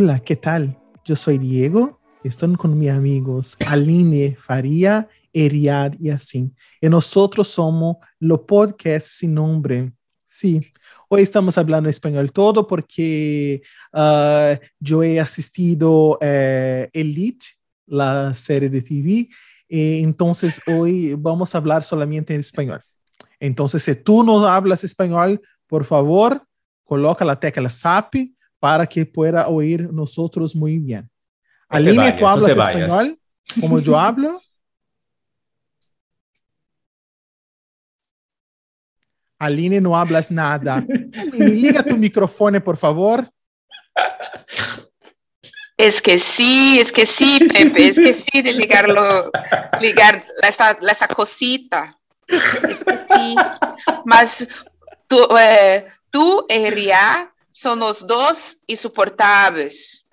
Hola, ¿qué tal? Yo soy Diego, estoy con mis amigos Aline Faria, Eriad y así. Y nosotros somos lo podcast sin nombre. Sí, hoy estamos hablando español todo porque uh, yo he asistido uh, Elite, la serie de TV, y entonces hoy vamos a hablar solamente en español. Entonces, si tú no hablas español, por favor, coloca la tecla SAP para que pueda oír nosotros muy bien. Aline, ¿tú hablas español como yo hablo? Aline, no hablas nada. Aline, liga tu microfone, por favor. Esqueci, esqueci, Pepe, esqueci de ligarlo, ligar essa, essa cosita. Esqueci. Mas tu, é, tu e Ria são os dois insuportáveis.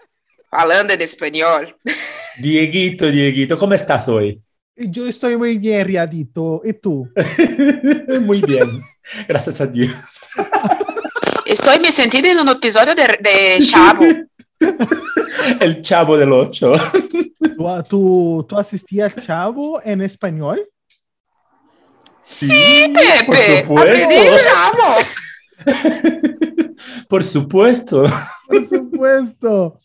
Falando em espanhol. Dieguito, Dieguito, como estás hoje? Yo estoy muy bien, Riadito. ¿Y tú? muy bien. Gracias a Dios. Estoy me sentindo en un episodio de, de Chavo. El Chavo del Ocho. ¿Tú, tú, tú asistías Chavo en español? Sí, sí Pepe. Por supuesto. Chavo. Por supuesto. Por supuesto.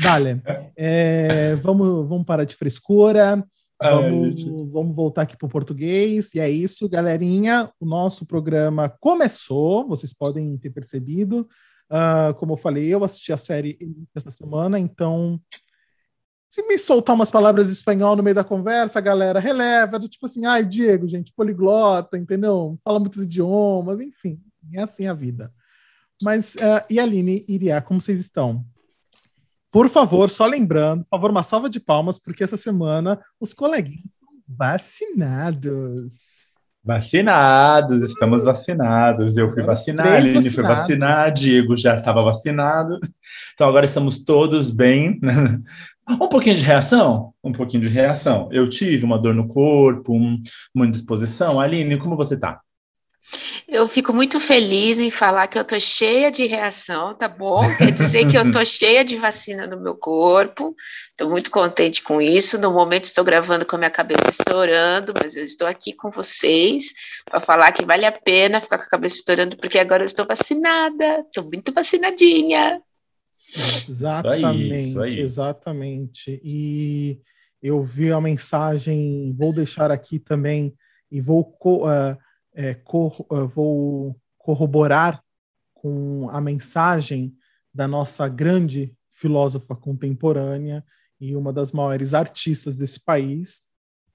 Vale. É, vamos, vamos parar de frescura. Vamos, vamos, voltar aqui para o português. E é isso, galerinha. O nosso programa começou, vocês podem ter percebido. Uh, como eu falei, eu assisti a série essa semana, então. Se me soltar umas palavras em espanhol no meio da conversa, galera, releva, do tipo assim, ai, Diego, gente, poliglota, entendeu? Fala muitos idiomas, enfim, é assim a vida. Mas, uh, e Aline e Iriá, como vocês estão? Por favor, só lembrando, por favor, uma salva de palmas, porque essa semana os coleguinhas estão vacinados. Vacinados, estamos vacinados. Eu fui vacinar, Aline foi vacinar, Diego já estava vacinado. Então agora estamos todos bem. Um pouquinho de reação? Um pouquinho de reação. Eu tive uma dor no corpo, um, uma indisposição. Aline, como você está? Eu fico muito feliz em falar que eu tô cheia de reação, tá bom? Quer dizer que eu tô cheia de vacina no meu corpo. Estou muito contente com isso. No momento estou gravando com a minha cabeça estourando, mas eu estou aqui com vocês para falar que vale a pena ficar com a cabeça estourando, porque agora eu estou vacinada. Estou muito vacinadinha. Exatamente, isso aí, isso aí. exatamente. E eu vi a mensagem, vou deixar aqui também e vou uh, é, cor, vou corroborar com a mensagem da nossa grande filósofa contemporânea e uma das maiores artistas desse país,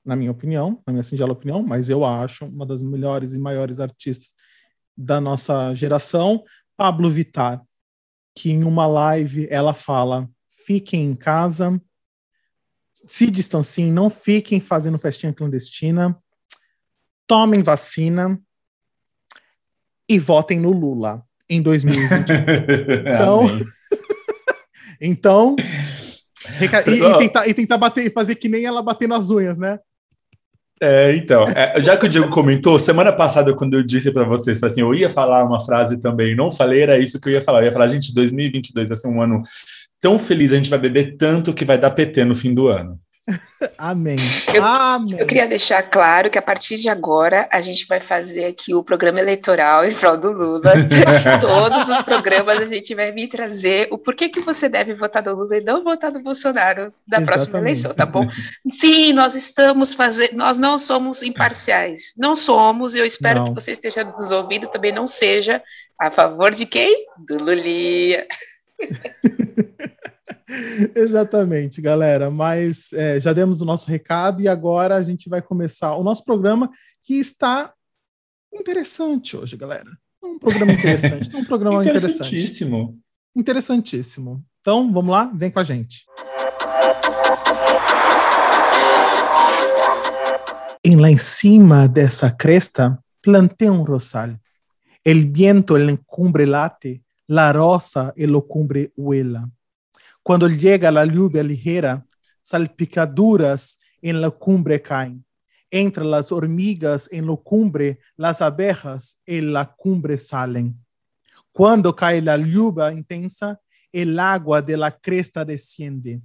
na minha opinião, na minha singela opinião, mas eu acho uma das melhores e maiores artistas da nossa geração, Pablo Vittar, que em uma live ela fala: fiquem em casa, se distanciem, não fiquem fazendo festinha clandestina, tomem vacina e votem no Lula em 2020. então, então e, e, tentar, e tentar bater, fazer que nem ela bater nas unhas, né? É, então, é, já que o Diego comentou, semana passada, quando eu disse para vocês, assim, eu ia falar uma frase também, não falei, era isso que eu ia falar. Eu ia falar, gente, 2022 vai ser um ano tão feliz, a gente vai beber tanto que vai dar PT no fim do ano. Amém. Eu, Amém. eu queria deixar claro que a partir de agora a gente vai fazer aqui o programa eleitoral em prol do Lula. Todos os programas a gente vai vir trazer o porquê que você deve votar no Lula e não votar no Bolsonaro na Exatamente. próxima eleição, tá bom? Sim, nós estamos fazendo, nós não somos imparciais. Não somos, e eu espero não. que você esteja nos ouvindo também não seja a favor de quem? Do Lulia. Exatamente, galera. Mas é, já demos o nosso recado e agora a gente vai começar o nosso programa que está interessante hoje, galera. É um programa interessante, é um programa interessantíssimo. interessante. Interessantíssimo. Então, vamos lá, vem com a gente. E lá em cima dessa cresta, plantei um rosal. El viento en la cumbre late, la rosa en lo cumbre huela. Cuando llega la lluvia ligera, salpicaduras en la cumbre caen. Entre las hormigas en la cumbre, las abejas en la cumbre salen. Cuando cae la lluvia intensa, el agua de la cresta desciende,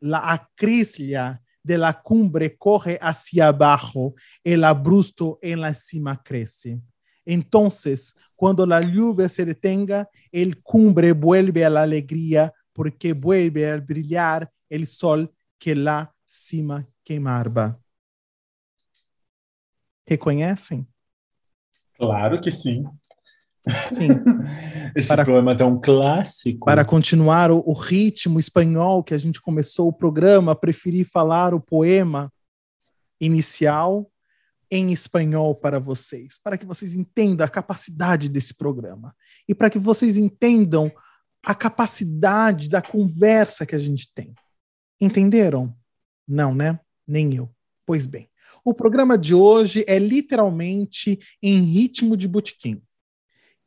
la acrislia de la cumbre corre hacia abajo, el abrusto en la cima crece. Entonces, cuando la lluvia se detenga, el cumbre vuelve a la alegría porque vuelve a brillar el sol que la cima queimava. Reconhecem? Claro que sim. Sim. Esse para, poema é um clássico. Para continuar o, o, ritmo espanhol que a gente começou o programa, preferi falar o poema inicial em espanhol para vocês, para que vocês entendam a capacidade desse programa e para que vocês entendam a capacidade da conversa que a gente tem. Entenderam? Não, né? Nem eu. Pois bem, o programa de hoje é literalmente em ritmo de botequim.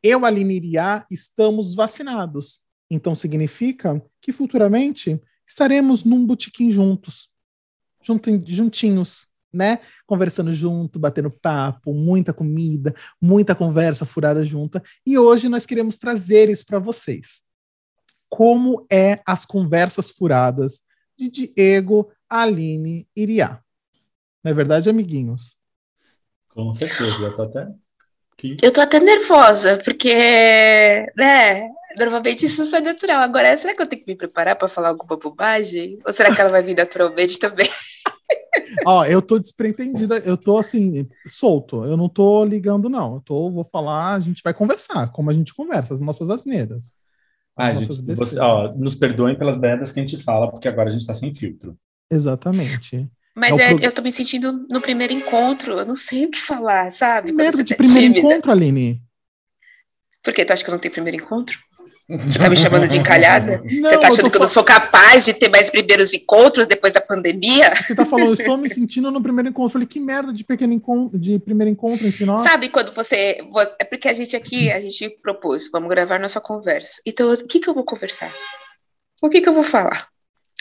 Eu, Aline Iriá, estamos vacinados. Então significa que futuramente estaremos num botequim juntos, juntinhos, né? Conversando junto, batendo papo, muita comida, muita conversa furada junta. E hoje nós queremos trazer isso para vocês. Como é as conversas furadas de Diego, Aline e Iriá. Não é verdade, amiguinhos? Com certeza, eu tô até. Eu tô até nervosa, porque, né, normalmente isso é natural. Agora, será que eu tenho que me preparar para falar alguma bobagem? Ou será que ela vai vir naturalmente também? Ó, eu tô despreendida, eu tô assim, solto, eu não tô ligando, não. Eu tô, vou falar, a gente vai conversar, como a gente conversa, as nossas asneiras. Ah, gente, você, ó, nos perdoem pelas merdas que a gente fala, porque agora a gente está sem filtro. Exatamente. Mas é, é pro... eu tô me sentindo no primeiro encontro, eu não sei o que falar, sabe? Merda de tá primeiro tímida. encontro, Aline. Por quê? Tu acha que eu não tenho primeiro encontro? Você tá me chamando de encalhada? Não, você tá achando que eu não sou capaz de ter mais primeiros encontros depois da pandemia? Você tá falando, eu estou me sentindo no primeiro encontro. Eu falei, que merda de pequeno encontro, de primeiro encontro entre nós. Sabe quando você. É porque a gente aqui, a gente propôs, vamos gravar nossa conversa. Então, o que, que eu vou conversar? O que, que eu vou falar?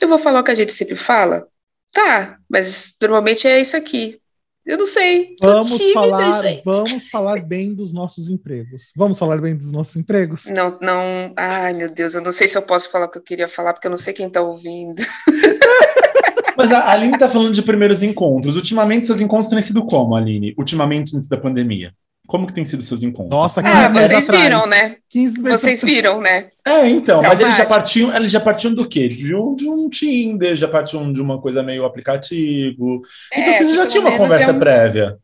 Eu vou falar o que a gente sempre fala? Tá, mas normalmente é isso aqui. Eu não sei. Vamos tímida, falar, gente. vamos falar bem dos nossos empregos. Vamos falar bem dos nossos empregos? Não, não. Ai, meu Deus, eu não sei se eu posso falar o que eu queria falar, porque eu não sei quem tá ouvindo. Mas a Aline tá falando de primeiros encontros. Ultimamente, seus encontros têm sido como, Aline? Ultimamente, antes da pandemia? Como que tem sido seus encontros? Nossa, 15 ah, meses vocês atrás. viram, né? 15 meses vocês atrás. viram, né? É, então, mas eles já partiam, eles já partiam do quê? De um, de um Tinder, já partiam de uma coisa meio aplicativo. É, então vocês já tinham uma conversa é um... prévia.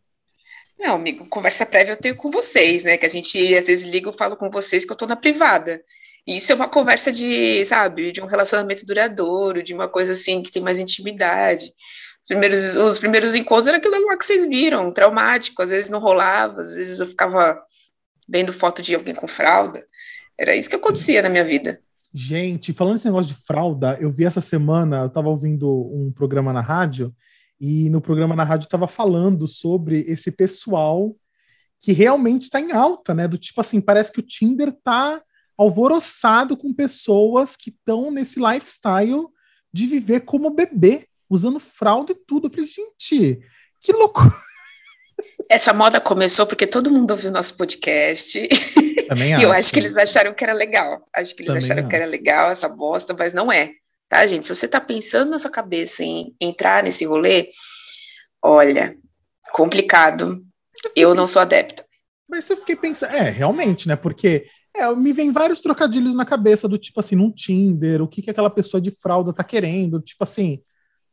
Não, amigo, conversa prévia eu tenho com vocês, né? Que a gente às vezes liga e falo com vocês que eu tô na privada. E isso é uma conversa de, sabe, de um relacionamento duradouro, de uma coisa assim que tem mais intimidade. Os primeiros, os primeiros encontros era aquilo lá que vocês viram, traumático, às vezes não rolava, às vezes eu ficava vendo foto de alguém com fralda. Era isso que acontecia na minha vida. Gente, falando esse negócio de fralda, eu vi essa semana, eu estava ouvindo um programa na rádio, e no programa na rádio estava falando sobre esse pessoal que realmente está em alta, né? Do tipo assim, parece que o Tinder tá alvoroçado com pessoas que estão nesse lifestyle de viver como bebê usando fralda e tudo. Eu falei, gente, que loucura. Essa moda começou porque todo mundo ouviu nosso podcast. Também e acho. eu acho que eles acharam que era legal. Acho que eles Também acharam acho. que era legal essa bosta, mas não é. Tá, gente? Se você tá pensando na sua cabeça em entrar nesse rolê, olha, complicado. Eu, eu não sou adepta. Mas eu fiquei pensando, é, realmente, né? Porque é, me vem vários trocadilhos na cabeça do tipo assim, num Tinder, o que, que aquela pessoa de fralda tá querendo, tipo assim,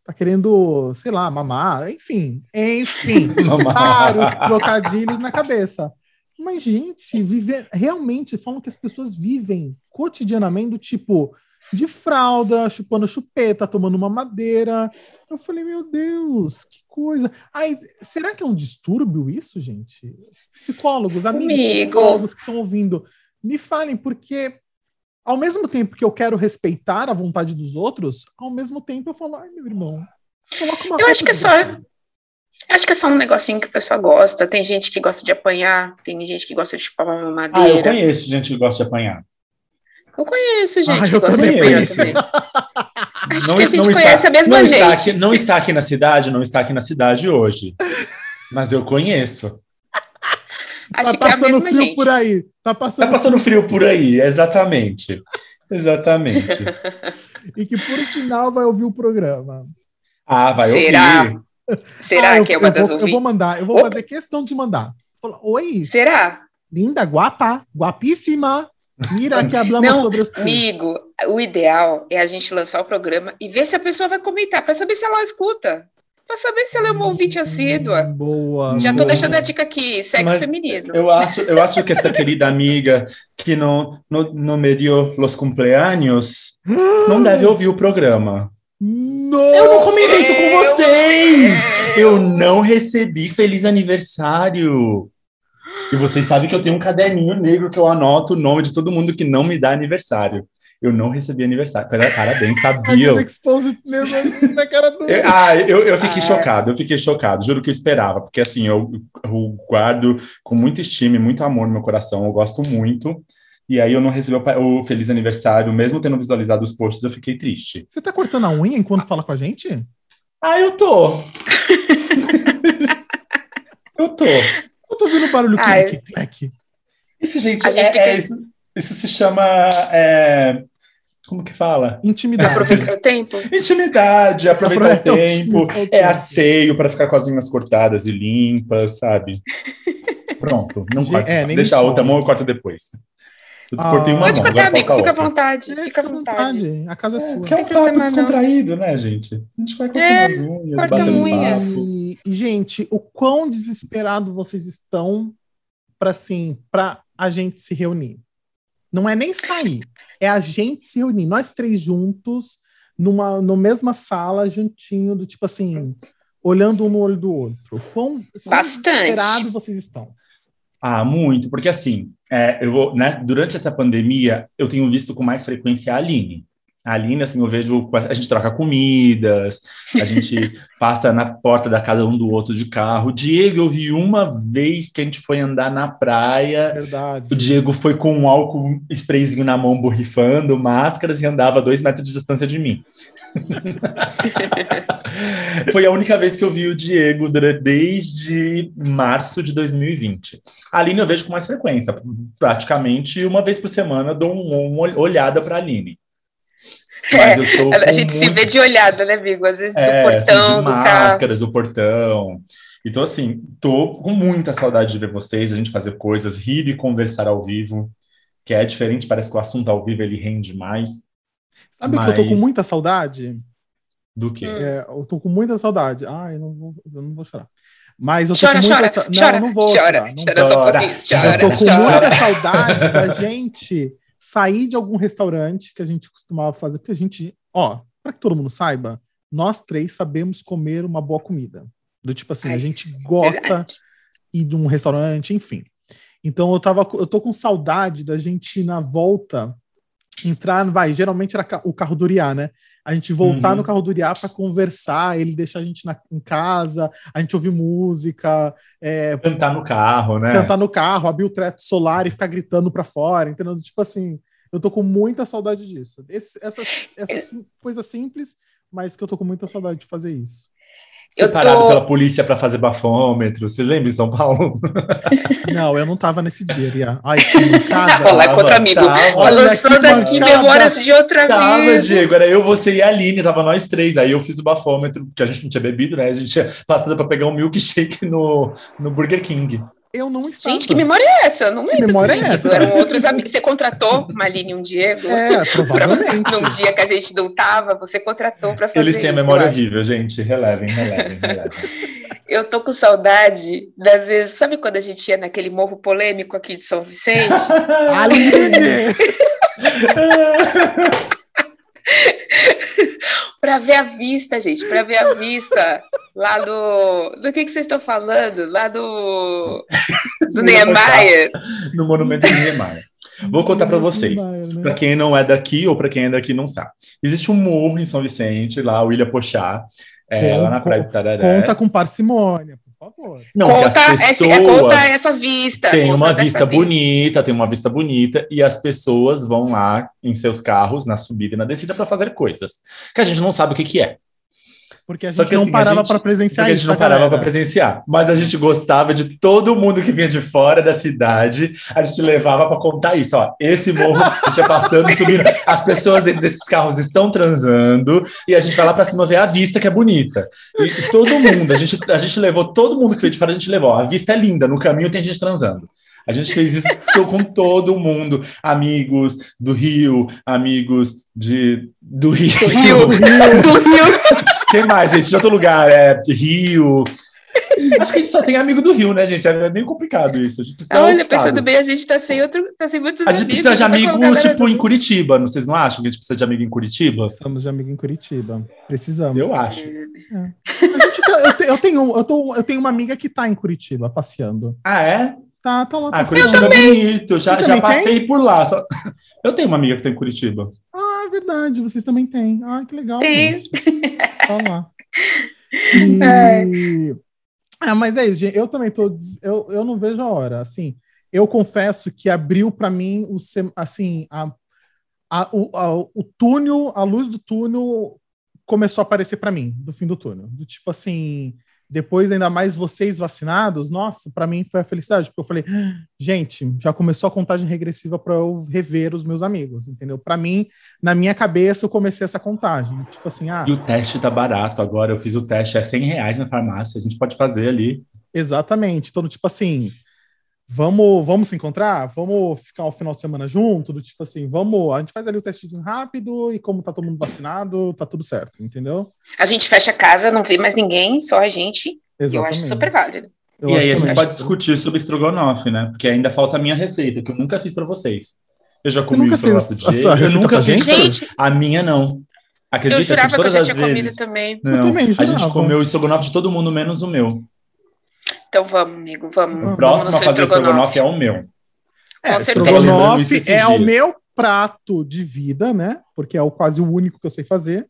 tá querendo, sei lá, mamar, enfim, enfim, vários trocadilhos na cabeça. Mas, gente, viver realmente falam que as pessoas vivem cotidianamente do tipo de fralda, chupando chupeta, tomando uma madeira. Eu falei, meu Deus, que coisa. Ai, será que é um distúrbio isso, gente? Psicólogos, amigos, Amigo. psicólogos que estão ouvindo, me falem, porque ao mesmo tempo que eu quero respeitar a vontade dos outros, ao mesmo tempo eu falo, ai, meu irmão, coloca uma Eu acho que é só. Acho que é só um negocinho que o pessoal gosta. Tem gente que gosta de apanhar, tem gente que gosta de chupar uma madeira. Ah, eu conheço gente que gosta de apanhar. Eu conheço gente ah, que gosta de apanhar também. Acho não, que a gente conhece está, a mesma não gente. Está aqui, não está aqui na cidade, não está aqui na cidade hoje. Mas eu conheço. Acho tá passando é frio gente. por aí. Tá passando, tá passando frio por aí, exatamente. Exatamente. e que, por sinal, vai ouvir o programa. Ah, vai Será? ouvir. Será ah, que é uma das vou, ouvintes? Eu vou mandar, eu vou oh. fazer questão de mandar. Oi. Será? Linda, guapa, guapíssima. Mira que hablamos Não, sobre os Amigo, o ideal é a gente lançar o programa e ver se a pessoa vai comentar, para saber se ela escuta. Para saber se ela é uma ouvinte assídua. Boa. Já tô deixando a dica aqui, sexo Mas feminino. Eu acho, eu acho que esta querida amiga que não, não, não me deu os cumpleaños não deve ouvir o programa. Não! Eu não combinei isso com vocês! Eu não recebi feliz aniversário. E vocês sabem que eu tenho um caderninho negro que eu anoto o nome de todo mundo que não me dá aniversário. Eu não recebi aniversário. Parabéns, sabia. mesmo na cara do. Eu, ah, eu, eu fiquei ah. chocado, eu fiquei chocado. Juro que eu esperava, porque assim, eu, eu guardo com muito estima e muito amor no meu coração, eu gosto muito. E aí eu não recebi o, feliz aniversário, mesmo tendo visualizado os posts, eu fiquei triste. Você tá cortando a unha enquanto fala com a gente? Ah, eu tô. eu tô. Eu tô vendo barulho clique, clique. Isso, gente, a gente é, é, isso, isso se chama é, como que fala? Intimidade. Aproveitar o tempo? Intimidade, aproveitar, o tempo. É asseio para ficar com as unhas cortadas e limpas, sabe? Pronto, não corta. É, Deixa a outra mão e corta depois. Eu ah, cortei uma pode mão, cortar, amigo, fica à vontade. É, fica à vontade. vontade. A casa é, é sua. Que é um papo descontraído, né, gente? A gente vai cortando é, as unhas, corta batendo unha. papo. E, gente, o quão desesperado vocês estão para assim, para a gente se reunir? Não é nem sair, é a gente se reunir, nós três juntos, numa no mesma sala, juntinho, do tipo assim, olhando um no olho do outro. Quão, quão Bastante. vocês estão? Ah, muito, porque assim, é, eu vou, né, durante essa pandemia, eu tenho visto com mais frequência a Aline. A Aline, assim, eu vejo, a gente troca comidas, a gente passa na porta da casa um do outro de carro. O Diego, eu vi uma vez que a gente foi andar na praia. Verdade. O Diego foi com um álcool sprayzinho na mão, borrifando máscaras e andava a dois metros de distância de mim. foi a única vez que eu vi o Diego desde março de 2020. A Aline eu vejo com mais frequência, praticamente uma vez por semana dou uma olhada para a Aline. É, a gente muito... se vê de olhada, né, amigo? Às vezes do é, portão, assim, de do máscaras, carro. do portão. Então, assim, tô com muita saudade de ver vocês, a gente fazer coisas, rir e conversar ao vivo, que é diferente, parece que o assunto ao vivo ele rende mais. Sabe mas... que eu tô com muita saudade? Do quê? É, eu tô com muita saudade. Ah, eu não vou, eu não vou chorar. Mas eu tô chora, com muita chora, Não, chora, não vou chora, chorar. Não chora, chora, chora, Eu tô com muita saudade da gente sair de algum restaurante que a gente costumava fazer, porque a gente, ó, para que todo mundo saiba, nós três sabemos comer uma boa comida. Do tipo assim, Ai, a gente gosta ir de um restaurante, enfim. Então eu tava, eu tô com saudade da gente na volta entrar, vai, geralmente era o carro do Uriá, né? A gente voltar uhum. no carro do Uriá para conversar, ele deixar a gente na, em casa, a gente ouvir música. É, cantar no carro, né? Cantar no carro, abrir o teto solar e ficar gritando para fora, entendeu? Tipo assim, eu tô com muita saudade disso. Esse, essa essa sim, coisa simples, mas que eu tô com muita saudade de fazer isso. Você eu parado tô... pela polícia para fazer bafômetro. Você lembra em São Paulo? Não, eu não tava nesse dia, Ria. Ai, que mancada. Olha lá, contra amigo. Tava. Lançando aqui memórias de outra tava, vida. Diego. Era eu, você e a Aline. Tava nós três. Aí eu fiz o bafômetro, porque a gente não tinha bebido, né? A gente tinha passado para pegar um milkshake no, no Burger King. Eu não estava. Gente, que memória é essa? Eu não lembro. Que memória é essa? Eram outros amigos. Você contratou uma Aline e um Diego? É, provavelmente. Pra, num dia que a gente não tava, você contratou para fazer Eles têm a memória horrível, gente. Relevem, relevem, relevem. Eu tô com saudade das vezes... Sabe quando a gente ia naquele morro polêmico aqui de São Vicente? Aline! para ver a vista, gente, para ver a vista lá do. Do que, que vocês estão falando? Lá do. Do Niemeyer. No Monumento de Niemeyer. Vou contar para vocês, né? para quem não é daqui ou para quem é daqui não sabe. Existe um morro em São Vicente, lá, o Ilha Pochá, é, lá na Praia do Tararé. Conta com parcimônia favor. Não, conta, pessoas é, conta essa vista. Tem uma vista bonita, vista. tem uma vista bonita, e as pessoas vão lá em seus carros, na subida e na descida, para fazer coisas que a gente não sabe o que, que é. Porque a gente que, assim, não parava para presenciar isso. A gente não parava para presenciar. Mas a gente gostava de todo mundo que vinha de fora da cidade. A gente levava para contar isso. Ó, esse morro, a gente ia passando, subindo. As pessoas dentro desses carros estão transando. E a gente vai lá para cima ver a vista, que é bonita. E, e, todo mundo, a gente, a gente levou, todo mundo que veio de fora, a gente levou. Ó, a vista é linda, no caminho tem gente transando. A gente fez isso com todo mundo, amigos do Rio, amigos de do Rio, do Rio, do Rio. Quem mais, gente? De outro lugar, é Rio. Acho que a gente só tem amigo do Rio, né, gente? É meio complicado isso. Olha, pensando bem, a gente tá sem outro, tá sem muitos amigos. A gente precisa de amigo, tipo, em Curitiba. Vocês não acham que a gente precisa de amigo em Curitiba? Precisamos de amigo em Curitiba. Precisamos. Eu acho. É. Tá, eu, tenho, eu, tô, eu tenho uma amiga que tá em Curitiba, passeando. Ah, é? Tá, tá lá. Ah, Curitiba é bonito. Já, já passei tem? por lá. Só... Eu tenho uma amiga que tá em Curitiba. Ah, é verdade. Vocês também têm. Ah, que legal. Tem. Tá lá. E... É. Ah, mas é isso, gente. Eu também tô. Eu, eu não vejo a hora. Assim, eu confesso que abriu para mim o assim a, a, o, a, o túnel, a luz do túnel começou a aparecer para mim do fim do túnel. Do tipo assim, depois, ainda mais vocês vacinados, nossa, para mim foi a felicidade, porque eu falei, gente, já começou a contagem regressiva para eu rever os meus amigos, entendeu? Para mim, na minha cabeça, eu comecei essa contagem. Tipo assim, ah. E o teste tá barato agora, eu fiz o teste, é 100 reais na farmácia, a gente pode fazer ali. Exatamente. Então, tipo assim, vamos, vamos se encontrar? Vamos ficar o final de semana junto? Do tipo assim, vamos, a gente faz ali o testezinho rápido e como tá todo mundo vacinado, tá tudo certo, entendeu? A gente fecha a casa, não vê mais ninguém, só a gente. Exatamente. Eu acho super válido. Eu e aí a gente pode discutir sobre estrogonofe, né? Porque ainda falta a minha receita, que eu nunca fiz para vocês. Eu já comi o estrogonofe de jeito, eu nunca fiz. Gente, a minha não. Acredita eu jurava que, todas que eu já tinha vezes, comido também. Não, também a gente comeu o estrogonofe de todo mundo, menos o meu. Então vamos, amigo, vamos. O próximo vamos a fazer estrogonofe é o meu. É, Com certeza. Estrogonofe é o meu prato de vida, né? Porque é o quase o único que eu sei fazer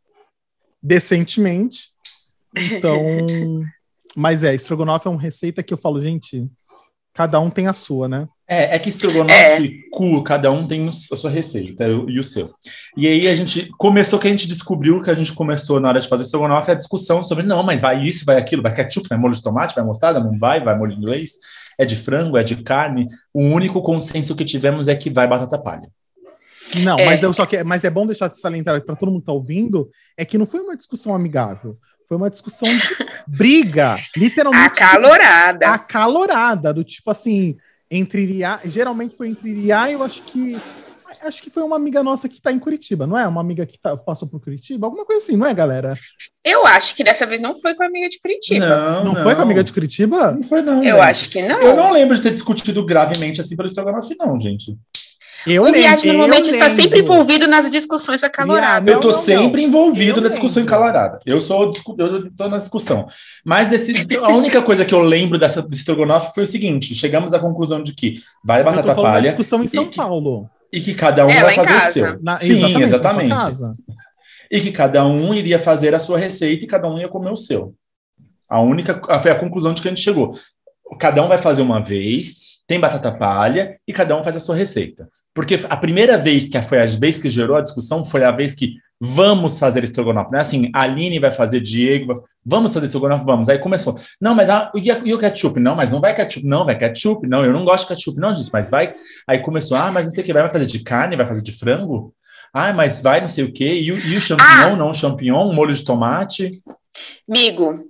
decentemente. Então, mas é, estrogonofe é uma receita que eu falo, gente, cada um tem a sua, né? É, é que estrogonofe é. cu, cada um tem a sua receita e o seu. E aí a gente começou que a gente descobriu que a gente começou na hora de fazer estrogonofe a discussão sobre não, mas vai isso, vai aquilo, vai ketchup, vai molho de tomate, vai mostarda, não vai, vai molho inglês, é de frango, é de carne. O único consenso que tivemos é que vai batata palha. Não, é. mas eu só que, mas é bom deixar de salientar para todo mundo que tá ouvindo, é que não foi uma discussão amigável. Foi uma discussão de briga, literalmente. Acalorada. Acalorada, do tipo assim, entre Iriá, geralmente foi entre Iriá e eu acho que acho que foi uma amiga nossa que está em Curitiba, não é? Uma amiga que tá, passou por Curitiba, alguma coisa assim, não é, galera? Eu acho que dessa vez não foi com a amiga de Curitiba. Não, não, não. foi com a amiga de Curitiba? Não foi, não. Eu gente. acho que não. Eu não lembro de ter discutido gravemente assim pelo estrogonofe, não, gente. Eu o Viagem normalmente está sempre envolvido nas discussões acaloradas. Eu estou sempre envolvido eu na discussão acalorada. Eu sou eu estou na discussão. Mas desse, a única coisa que eu lembro dessa estrogonofe foi o seguinte: chegamos à conclusão de que vai batata palha. discussão em São que, Paulo. E que cada um é, vai fazer o seu. Na, Sim, exatamente. exatamente. E que cada um iria fazer a sua receita e cada um ia comer o seu. A única foi a conclusão de que a gente chegou. Cada um vai fazer uma vez, tem batata palha e cada um faz a sua receita. Porque a primeira vez que foi a vez que gerou a discussão foi a vez que vamos fazer estrogonofe. Não é assim, a Aline vai fazer, Diego, vai, vamos fazer estrogonofe, vamos. Aí começou. Não, mas a, e, a, e, o ketchup? Não, mas não vai ketchup. Não, vai ketchup. Não, eu não gosto de ketchup. Não, gente, mas vai. Aí começou, ah, mas não sei o que, vai fazer de carne, vai fazer de frango? Ah, mas vai não sei o quê. E, e o champignon, ah. não, champignon, molho de tomate. Amigo,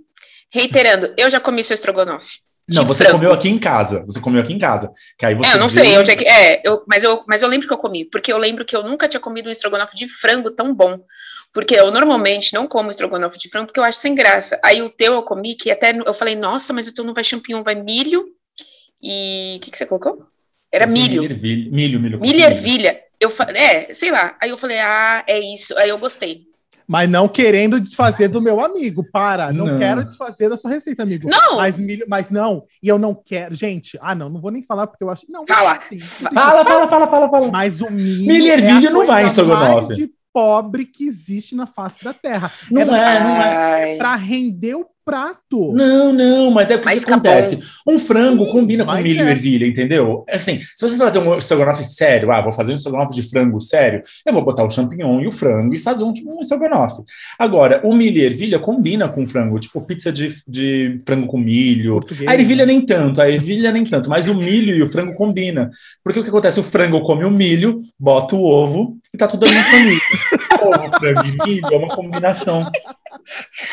reiterando, eu já comi seu estrogonofe. Não, você frango. comeu aqui em casa. Você comeu aqui em casa. Que aí você é, eu não viu... sei onde é que. É, eu, mas, eu, mas eu lembro que eu comi, porque eu lembro que eu nunca tinha comido um estrogonofe de frango tão bom. Porque eu normalmente não como estrogonofe de frango porque eu acho sem graça. Aí o teu eu comi, que até eu falei, nossa, mas o teu não vai champignon, vai milho e. O que, que você colocou? Era milho. Milho, milho, milho. Milho, milho ervilha. Eu, é, sei lá. Aí eu falei, ah, é isso. Aí eu gostei mas não querendo desfazer do meu amigo. Para, não, não, quero desfazer da sua receita, amigo. Não! Mas, mas não, e eu não quero. Gente, ah, não, não vou nem falar porque eu acho. Não, fala. Assim, assim, fala, fala, fala, fala, fala. Mas o milho. Milho é não vai em estrogonofe. de pobre que existe na face da terra. Não é, é, não é. Para render o prato. Não, não, mas é o que, que acontece. Um frango Sim, combina com milho é. e ervilha, entendeu? É assim, se você fazer um estrogonofe sério, ah, vou fazer um estrogonofe de frango sério, eu vou botar o champignon e o frango e fazer um, um estrogonofe. Agora, o milho e ervilha combina com frango, tipo pizza de, de frango com milho. Português, a ervilha né? nem tanto, a ervilha nem tanto, mas o milho e o frango combina. Porque o que acontece? O frango come o milho, bota o ovo e tá tudo ali em família. ovo, frango e milho é uma combinação.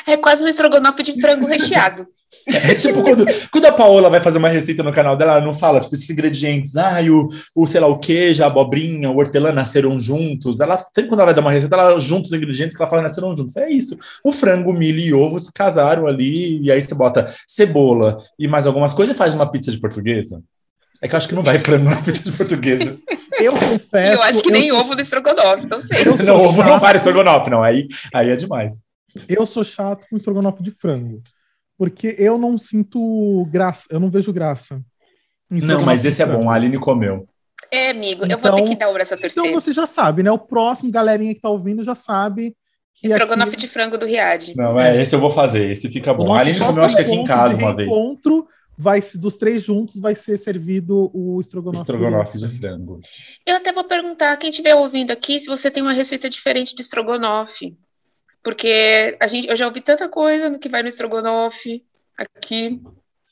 É quase um estrogonofe de frango recheado. É tipo quando, quando a Paola vai fazer uma receita no canal dela, ela não fala, tipo, esses ingredientes, ah, e o, o sei lá, o queijo, a abobrinha, o hortelã nasceram juntos. Ela, sempre quando ela vai dar uma receita, ela junta os ingredientes que ela fala nasceram juntos. É isso. O frango, milho e ovo se casaram ali, e aí você bota cebola e mais algumas coisas e faz uma pizza de portuguesa. É que eu acho que não vai frango na pizza de portuguesa. Eu confesso. Eu acho que eu... nem ovo do estrogonofe, não sei. Não, ovo não vai estrogonofe, não. Aí, aí é demais. Eu sou chato com estrogonofe de frango. Porque eu não sinto graça, eu não vejo graça. Não, mas esse é bom, a Aline comeu. É, amigo, eu vou ter que dar o braço a torcer. Então você já sabe, né? O próximo, galerinha que tá ouvindo, já sabe. Estrogonofe aqui... de frango do Riad. Não, é, esse eu vou fazer, esse fica bom. A Aline comeu, acho que aqui em casa uma vez. encontro vai dos três juntos vai ser servido o estrogonofe. Estrogonofe de frango. Eu até vou perguntar quem estiver ouvindo aqui se você tem uma receita diferente de estrogonofe. Porque a gente, eu já ouvi tanta coisa que vai no estrogonofe aqui.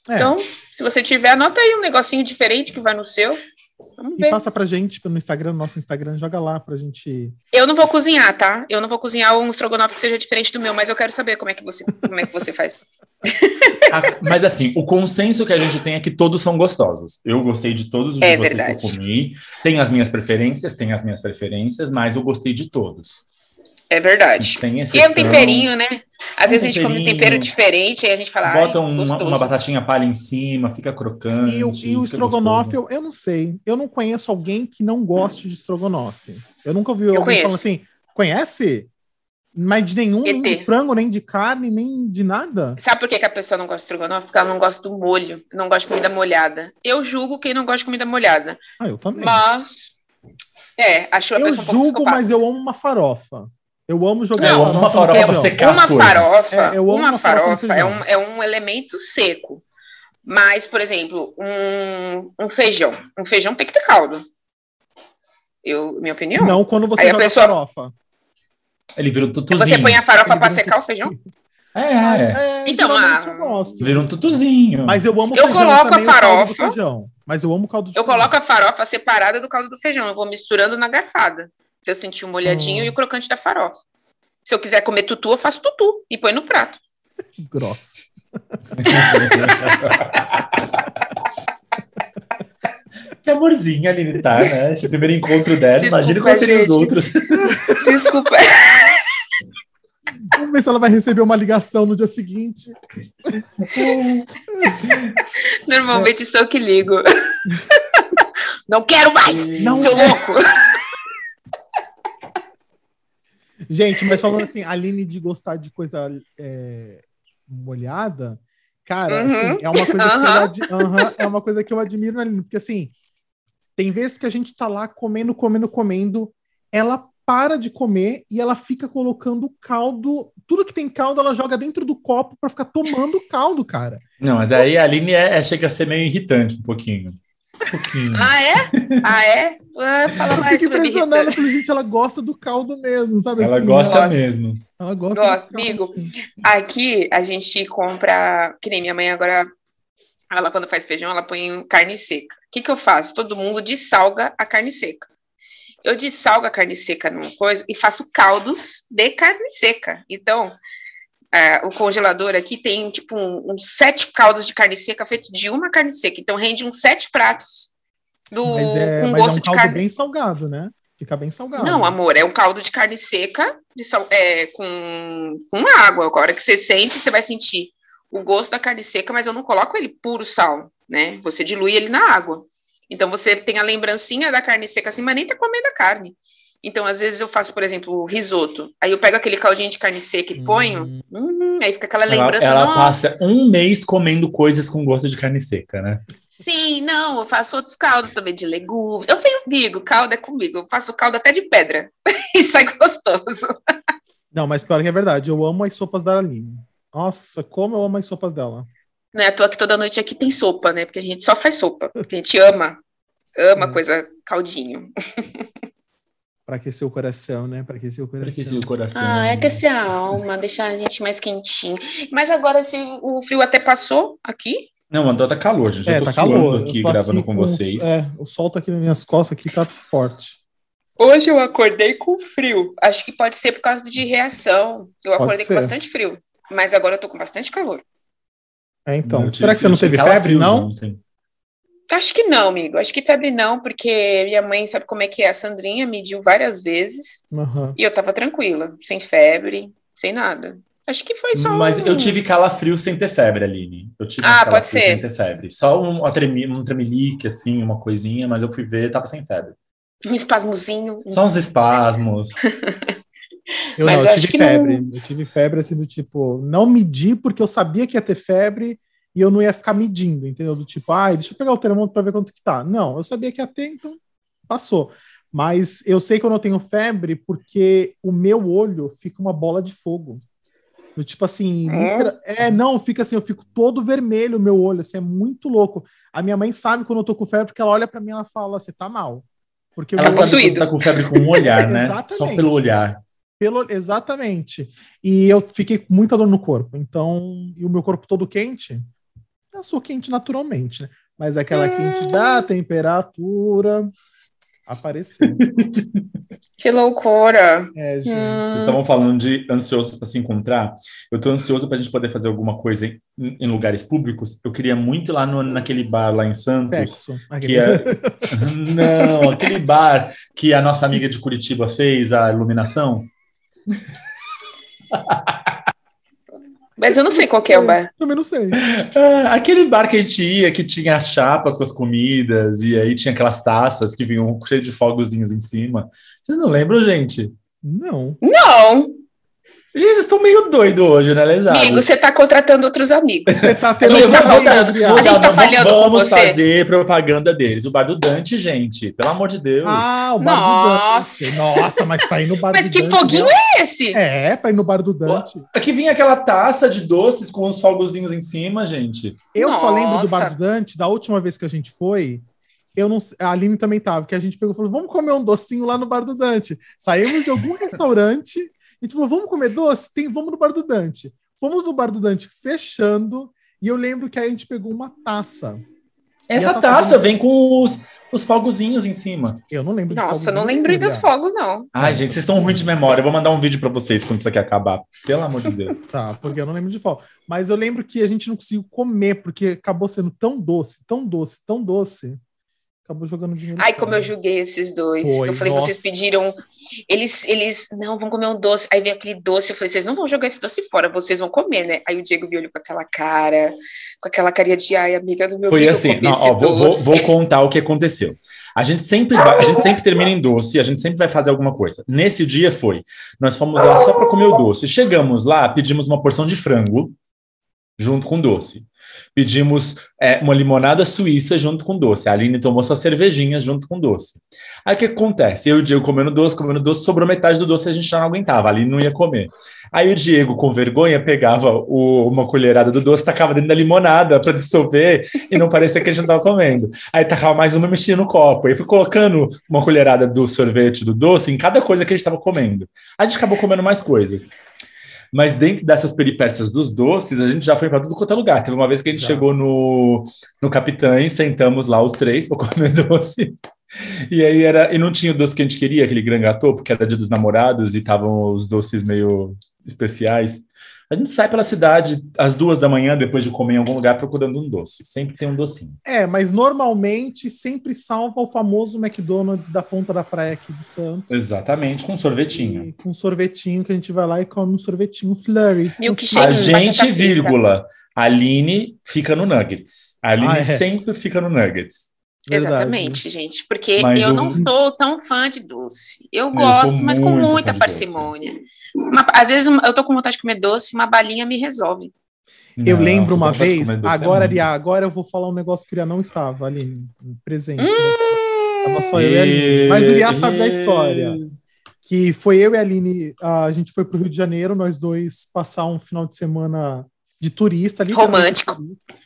É. Então, se você tiver, anota aí um negocinho diferente que vai no seu. Vamos ver. E passa pra gente no Instagram, no nosso Instagram, joga lá pra gente. Eu não vou cozinhar, tá? Eu não vou cozinhar um estrogonofe que seja diferente do meu, mas eu quero saber como é que você, como é que você faz. ah, mas assim, o consenso que a gente tem é que todos são gostosos. Eu gostei de todos os é de vocês verdade. que eu comi. Tem as minhas preferências, tem as minhas preferências, mas eu gostei de todos. É verdade. Tem e é um temperinho, né? Às vezes a gente come um tempero diferente, aí a gente fala. Bota um, uma, uma, batatinha palha em cima, fica crocante. E, e o estrogonofe, eu, eu, não sei. Eu não conheço alguém que não goste de estrogonofe. Eu nunca ouvi eu alguém falando assim: conhece? Mas de nenhum, ET. nem de frango, nem de carne, nem de nada. Sabe por que, que a pessoa não gosta de estrogonofe? Porque ela não gosta do molho, não gosta de comida molhada. Eu julgo quem não gosta de comida molhada. Ah, eu também. Mas. É, achou a eu pessoa um pouco julgo, mas eu amo uma farofa. Eu amo jogar não, uma farofa é, secar uma farofa, é, uma, uma farofa, é, um, é um elemento seco. Mas, por exemplo, um, um feijão. Um feijão tem que ter caldo. Eu, minha opinião. Não quando você Aí joga a pessoa... farofa. Ele vira um tutuzinho. Você põe a farofa para secar o feijão? É, é. é então, a... eu gosto. Vira um tutuzinho. Mas eu amo eu coloco a farofa. Feijão. Mas eu amo caldo de Eu feijão. coloco a farofa separada do caldo do feijão. Eu vou misturando na garfada para eu sentir o molhadinho hum. e o crocante da farofa. Se eu quiser comer tutu, eu faço tutu e põe no prato. Grossa. que amorzinho Aline tá, né? Esse primeiro encontro dela. Desculpa, Imagina quais seriam os outros. Desculpa. Vamos ver se ela vai receber uma ligação no dia seguinte. Normalmente é. sou eu que ligo. Não quero mais, não seu é. louco. Gente, mas falando assim, a Aline de gostar de coisa é, molhada, cara, uhum. assim, é, uma coisa uhum. que eu, uhum, é uma coisa que eu admiro na Aline, porque assim, tem vezes que a gente tá lá comendo, comendo, comendo, ela para de comer e ela fica colocando caldo, tudo que tem caldo ela joga dentro do copo para ficar tomando caldo, cara. Não, mas daí a Aline é, é, chega a ser meio irritante um pouquinho. Um pouquinho. Ah, é? Ah, é? Ah, fala mais sobre impressionada porque, gente, ela gosta do caldo mesmo, sabe Ela assim? gosta gosto. mesmo. Ela gosta Gosto, amigo. Aqui a gente compra, que nem minha mãe agora, ela quando faz feijão, ela põe carne seca. O que que eu faço? Todo mundo dessalga a carne seca. Eu dessalgo a carne seca numa coisa e faço caldos de carne seca. Então, é, o congelador aqui tem tipo uns um, sete caldos de carne seca feito de uma carne seca. Então rende uns sete pratos do mas é, com mas gosto é um de carne bem salgado, né? Fica bem salgado. Não, amor, é um caldo de carne seca de sal, é, com, com água. Agora que você sente, você vai sentir o gosto da carne seca, mas eu não coloco ele puro sal, né? Você dilui ele na água. Então você tem a lembrancinha da carne seca assim, mas nem tá comendo a carne. Então, às vezes eu faço, por exemplo, risoto. Aí eu pego aquele caldinho de carne seca e ponho. Hum. Hum, aí fica aquela lembrança. Ela, ela passa um mês comendo coisas com gosto de carne seca, né? Sim, não, eu faço outros caldos também de legumes. Eu tenho bigo, caldo é comigo. Eu faço caldo até de pedra. e sai gostoso. Não, mas pior que é verdade. Eu amo as sopas da Aline. Nossa, como eu amo as sopas dela. Não é à toa que toda noite aqui tem sopa, né? Porque a gente só faz sopa. Porque a gente ama. Ama é. coisa caldinho. Para aquecer o coração, né? Para aquecer o coração. aquecer o coração. Ah, é aquecer a alma, deixar a gente mais quentinho. Mas agora, se o frio até passou aqui. Não, andou tá calor, gente. É, eu tô tá calor. aqui gravando com, com vocês. É, o sol tá aqui nas minhas costas aqui, tá forte. Hoje eu acordei com frio. Acho que pode ser por causa de reação. Eu acordei com bastante frio. Mas agora eu tô com bastante calor. É, então. Não, Será que você não teve febre, não? Ontem. Acho que não, amigo. Acho que febre não, porque minha mãe sabe como é que é. A Sandrinha mediu várias vezes uhum. e eu tava tranquila, sem febre, sem nada. Acho que foi só. Mas um... eu tive calafrio sem ter febre, Aline. Eu tive ah, pode ser. sem ter febre. Só um, um, um tremelique, assim, uma coisinha, mas eu fui ver, tava sem febre. Um espasmozinho. Só uns espasmos. eu mas não, eu tive febre. Não... Eu tive febre, assim, do tipo, não medi porque eu sabia que ia ter febre e eu não ia ficar medindo, entendeu? Do tipo, ah, deixa eu pegar o termômetro para ver quanto que tá. Não, eu sabia que ia ter, então passou. Mas eu sei que eu não tenho febre porque o meu olho fica uma bola de fogo. Do tipo assim, é? é, não, fica assim, eu fico todo vermelho o meu olho, assim, é muito louco. A minha mãe sabe quando eu tô com febre, porque ela olha para mim e ela fala, você tá mal. Porque ela sabe que você tá com febre com o olhar, né? Só pelo olhar. Pelo, exatamente. E eu fiquei com muita dor no corpo. Então, e o meu corpo todo quente, eu sou quente naturalmente, né? Mas aquela hum. quente da temperatura apareceu. Que loucura! É, gente. Hum. Vocês estavam falando de ansioso para se encontrar. Eu estou ansioso para a gente poder fazer alguma coisa em, em, lugares públicos. Eu queria muito ir lá no, naquele bar lá em Santos. Sexo. Que é... Não, aquele bar que a nossa amiga de Curitiba fez, a iluminação. Mas eu não sei qual é o bar. Também não sei. É, aquele bar que a gente ia, que tinha as chapas com as comidas, e aí tinha aquelas taças que vinham cheio de fogozinhos em cima. Vocês não lembram, gente? Não. Não. Vocês estão meio doidos hoje, né, Lesado? Amigo, você está contratando outros amigos. Você tá tendo a gente está faltando. A gente está falhando com você. Vamos fazer propaganda deles. O Bar do Dante, gente. Pelo amor de Deus. Ah, o Bar Nossa. do Dante. Nossa, mas para ir no Bar mas do Dante... Mas que foguinho é esse? É, para ir no Bar do Dante. Aqui vinha aquela taça de doces com os fogozinhos em cima, gente. Eu Nossa. só lembro do Bar do Dante, da última vez que a gente foi, eu não a Aline também tava, que a gente pegou e falou: vamos comer um docinho lá no bar do Dante. Saímos de algum restaurante e falou: vamos comer doce? Tem, vamos no bar do Dante. Fomos no bar do Dante fechando, e eu lembro que aí a gente pegou uma taça. Essa taça, taça vem com os, os fogozinhos em cima. Eu não lembro Nossa, não lembro dos fogos, não. Ai, gente, vocês estão ruins de memória. Eu vou mandar um vídeo para vocês quando isso aqui acabar. Pelo amor de Deus. tá, porque eu não lembro de fogo. Mas eu lembro que a gente não conseguiu comer, porque acabou sendo tão doce, tão doce, tão doce, acabou jogando dinheiro. Ai, como eu julguei esses dois. Foi, eu falei, nossa. vocês pediram. Eles, eles, não, vão comer um doce. Aí vem aquele doce. Eu falei, vocês não vão jogar esse doce fora, vocês vão comer, né? Aí o Diego me olhou com aquela cara, com aquela carinha de ai, amiga do meu Foi assim, não, ó, vou, vou, vou, contar o que aconteceu. A gente sempre vai, a gente sempre termina em doce, a gente sempre vai fazer alguma coisa. Nesse dia foi. Nós fomos lá só para comer o doce. Chegamos lá, pedimos uma porção de frango junto com doce. Pedimos é, uma limonada suíça junto com doce. A Aline tomou sua cervejinha junto com doce. Aí o que acontece? Eu e o Diego comendo doce, comendo doce, sobrou metade do doce a gente já não aguentava. A Aline não ia comer. Aí o Diego, com vergonha, pegava o, uma colherada do doce, tacava dentro da limonada para dissolver e não parecia que a gente não estava comendo. Aí tacava mais uma e mexia no copo. Aí fui colocando uma colherada do sorvete do doce em cada coisa que a gente estava comendo. A gente acabou comendo mais coisas. Mas dentro dessas peripécias dos doces, a gente já foi para tudo quanto é lugar. Teve uma vez que a gente já. chegou no, no Capitães, sentamos lá os três para comer doce. E aí era. E não tinha o doce que a gente queria, aquele gran gâteau, porque era dia dos namorados e estavam os doces meio especiais. A gente sai pela cidade às duas da manhã, depois de comer em algum lugar, procurando um doce. Sempre tem um docinho. É, mas normalmente sempre salva o famoso McDonald's da ponta da praia aqui de Santos. Exatamente, com sorvetinho. E com sorvetinho que a gente vai lá e come um sorvetinho flurry. A gente, vírgula. Aline fica no Nuggets. A Aline ah, é. sempre fica no Nuggets. Verdade. Exatamente, gente. Porque mas eu não sou tão fã de doce. Eu gosto, eu mas com muita parcimônia. Uma, às vezes eu tô com vontade de comer doce, uma balinha me resolve. Eu não, lembro uma vez, agora, é Ria, agora eu vou falar um negócio que o Ria não estava ali presente. Hum, Tava só eu e a Aline. Mas o Ria sabe da história. que foi eu e a Aline, a gente foi para o Rio de Janeiro, nós dois passar um final de semana de turista ali. Romântico.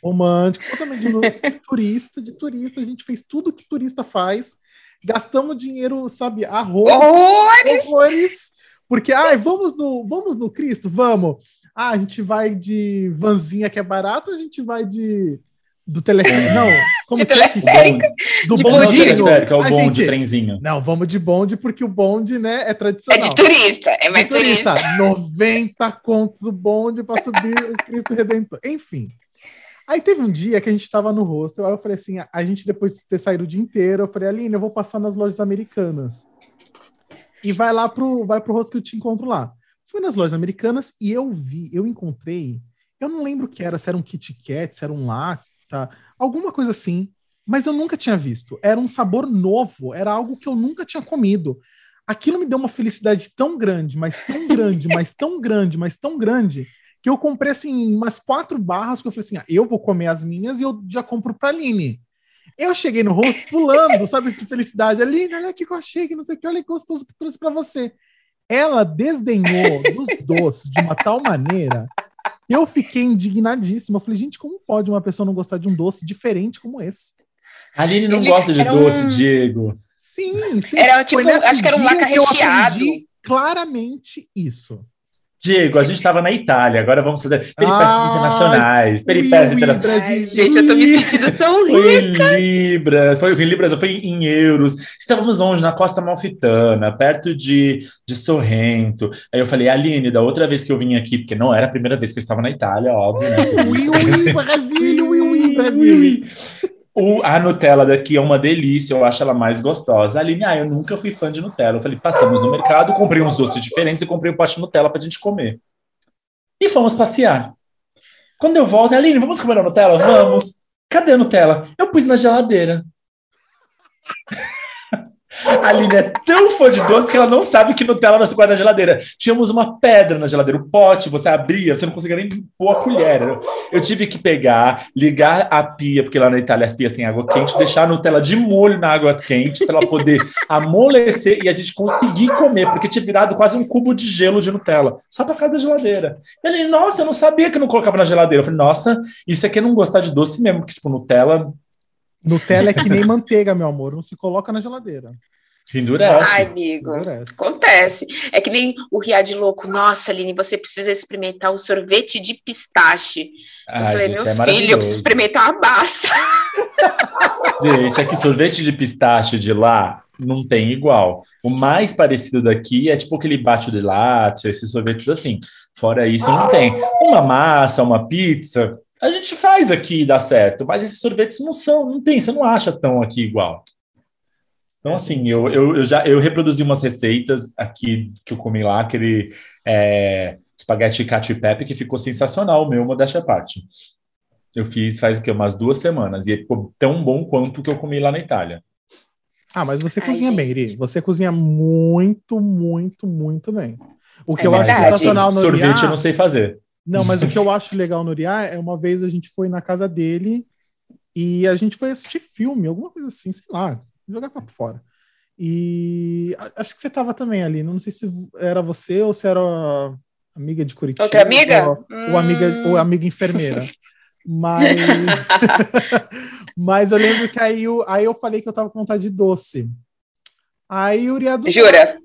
Romântico, totalmente de, turista, de turista, a gente fez tudo que turista faz, gastamos dinheiro, sabe, horrores, horrores porque, ai, vamos no, vamos no Cristo? Vamos. Ah, a gente vai de vanzinha que é barato, a gente vai de do teleférico. Não, como de teleférico? Do de bonde. Teleférico, é o bonde, gente, trenzinho. Não, vamos de bonde, porque o bonde, né, é tradicional. É de turista, é mais de turista. turista. 90 contos o bonde para subir o Cristo Redentor. Enfim. Aí teve um dia que a gente estava no hostel, aí eu falei assim, a gente depois de ter saído o dia inteiro, eu falei, Aline, eu vou passar nas lojas americanas. E vai lá pro, vai pro hostel que eu te encontro lá. Fui nas lojas americanas e eu vi, eu encontrei, eu não lembro o que era, se era um Kit Kat, se era um Lac, tá? Alguma coisa assim, mas eu nunca tinha visto. Era um sabor novo, era algo que eu nunca tinha comido. Aquilo me deu uma felicidade tão grande, mas tão grande, mas tão grande, mas tão grande, que eu comprei assim umas quatro barras que eu falei assim: ah, eu vou comer as minhas e eu já compro para Aline. Eu cheguei no rosto pulando, sabe, de felicidade. Aline, olha que eu achei, que não sei o que, olha que gostoso que trouxe para você. Ela desdenhou dos doces de uma tal maneira eu fiquei indignadíssima. Eu falei, gente, como pode uma pessoa não gostar de um doce diferente como esse? A Aline não Ele gosta de doce, um... Diego. Sim, sim. Era tipo, acho que era um laca recheado. claramente isso. Diego, a gente estava na Itália, agora vamos fazer peripécias ah, internacionais. Peripécias internacionais. Gente, eu tô me sentindo tão rica. Foi em Libras, foi em Libras, foi em euros. Estávamos onde? Na Costa Malfitana, perto de, de Sorrento. Aí eu falei, Aline, da outra vez que eu vim aqui, porque não era a primeira vez que eu estava na Itália, óbvio, né? Ui, ui, Brasil, ui, ui, Brasil. O, a Nutella daqui é uma delícia, eu acho ela mais gostosa. A Aline, ah, eu nunca fui fã de Nutella. Eu falei, passamos no mercado, comprei uns doces diferentes e comprei um pote de Nutella pra gente comer. E fomos passear. Quando eu volto, Aline, vamos comer a Nutella? Vamos. Cadê a Nutella? Eu pus na geladeira. A Aline é tão fã de doce que ela não sabe que Nutella não se guarda na geladeira. Tínhamos uma pedra na geladeira, o pote, você abria, você não conseguia nem pôr a colher. Eu tive que pegar, ligar a pia, porque lá na Itália as pias têm água quente, deixar a Nutella de molho na água quente para ela poder amolecer e a gente conseguir comer, porque tinha virado quase um cubo de gelo de Nutella, só para casa da geladeira. Ele, nossa, eu não sabia que não colocava na geladeira. Eu falei, nossa, isso aqui é não gostar de doce mesmo, porque tipo, Nutella Nutella é que nem manteiga, meu amor, não se coloca na geladeira. Endurece. Ai, amigo. Endurece. Acontece. É que nem o Riad louco. Nossa, Aline, você precisa experimentar o sorvete de pistache. eu falei, gente, meu é filho, eu preciso experimentar a massa. Gente, é que sorvete de pistache de lá não tem igual. O mais parecido daqui é tipo aquele bate de latte, esses sorvetes assim. Fora isso, não tem. Uma massa, uma pizza, a gente faz aqui e dá certo, mas esses sorvetes não são, não tem, você não acha tão aqui igual. Então, assim, eu, eu, eu já eu reproduzi umas receitas aqui que eu comi lá, aquele é, espaguete cacio e pepe, que ficou sensacional, o meu, modéstia à parte. Eu fiz faz o que, umas duas semanas, e ficou tão bom quanto o que eu comi lá na Itália. Ah, mas você Ai, cozinha bem, Iri. Você cozinha muito, muito, muito bem. O que é eu verdade. acho sensacional no Sorvete eu não sei fazer. Não, mas o que eu acho legal no Uriah é uma vez a gente foi na casa dele e a gente foi assistir filme, alguma coisa assim, sei lá, jogar papo fora. E acho que você estava também ali, não sei se era você ou se era amiga de Curitiba. Outra amiga? Ou, hum... ou amiga, ou amiga enfermeira. Mas, mas eu lembro que aí eu, aí eu falei que eu tava com vontade de doce. Aí o Uriah Jura?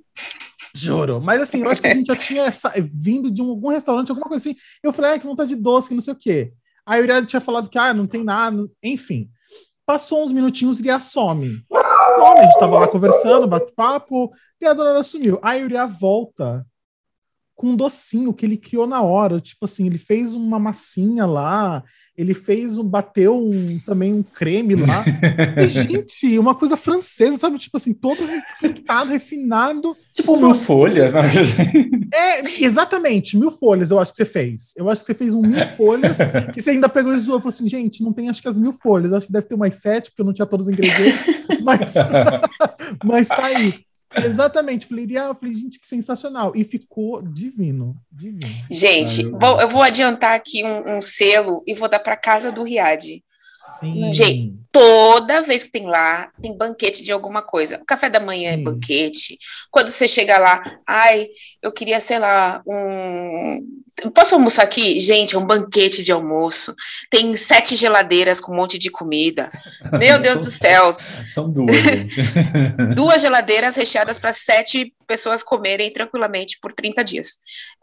Juro. Mas assim, eu acho que a gente já tinha essa, vindo de um, algum restaurante, alguma coisa assim. Eu falei, ah, que vontade de doce, que não sei o quê. Aí o Uriah tinha falado que, ah, não tem nada. Enfim. Passou uns minutinhos, o Uriah some. Some, a gente tava lá conversando, bate-papo, e a dona sumiu. Aí o Uriah volta com um docinho que ele criou na hora. Tipo assim, ele fez uma massinha lá, ele fez um, bateu um, também um creme lá. e, gente, uma coisa francesa, sabe? Tipo assim, todo refinado, refinado. Tipo mil folhas, né? É, exatamente, mil folhas eu acho que você fez. Eu acho que você fez um mil folhas, que você ainda pegou e zoou, falou assim, gente, não tem acho que as mil folhas, acho que deve ter mais sete, porque eu não tinha todos os ingredientes, mas, mas tá aí. Exatamente, falei, ah, falei, gente, que sensacional. E ficou divino, divino. Gente, vou, eu vou adiantar aqui um, um selo e vou dar para casa do Riad. Sim. Gente, toda vez que tem lá, tem banquete de alguma coisa. O café da manhã é Sim. é banquete. Quando você chega lá, ai, eu queria, sei lá, um. Posso almoçar aqui? Gente, é um banquete de almoço. Tem sete geladeiras com um monte de comida. Meu Deus do céu. São duas, gente. duas geladeiras recheadas para sete pessoas comerem tranquilamente por 30 dias.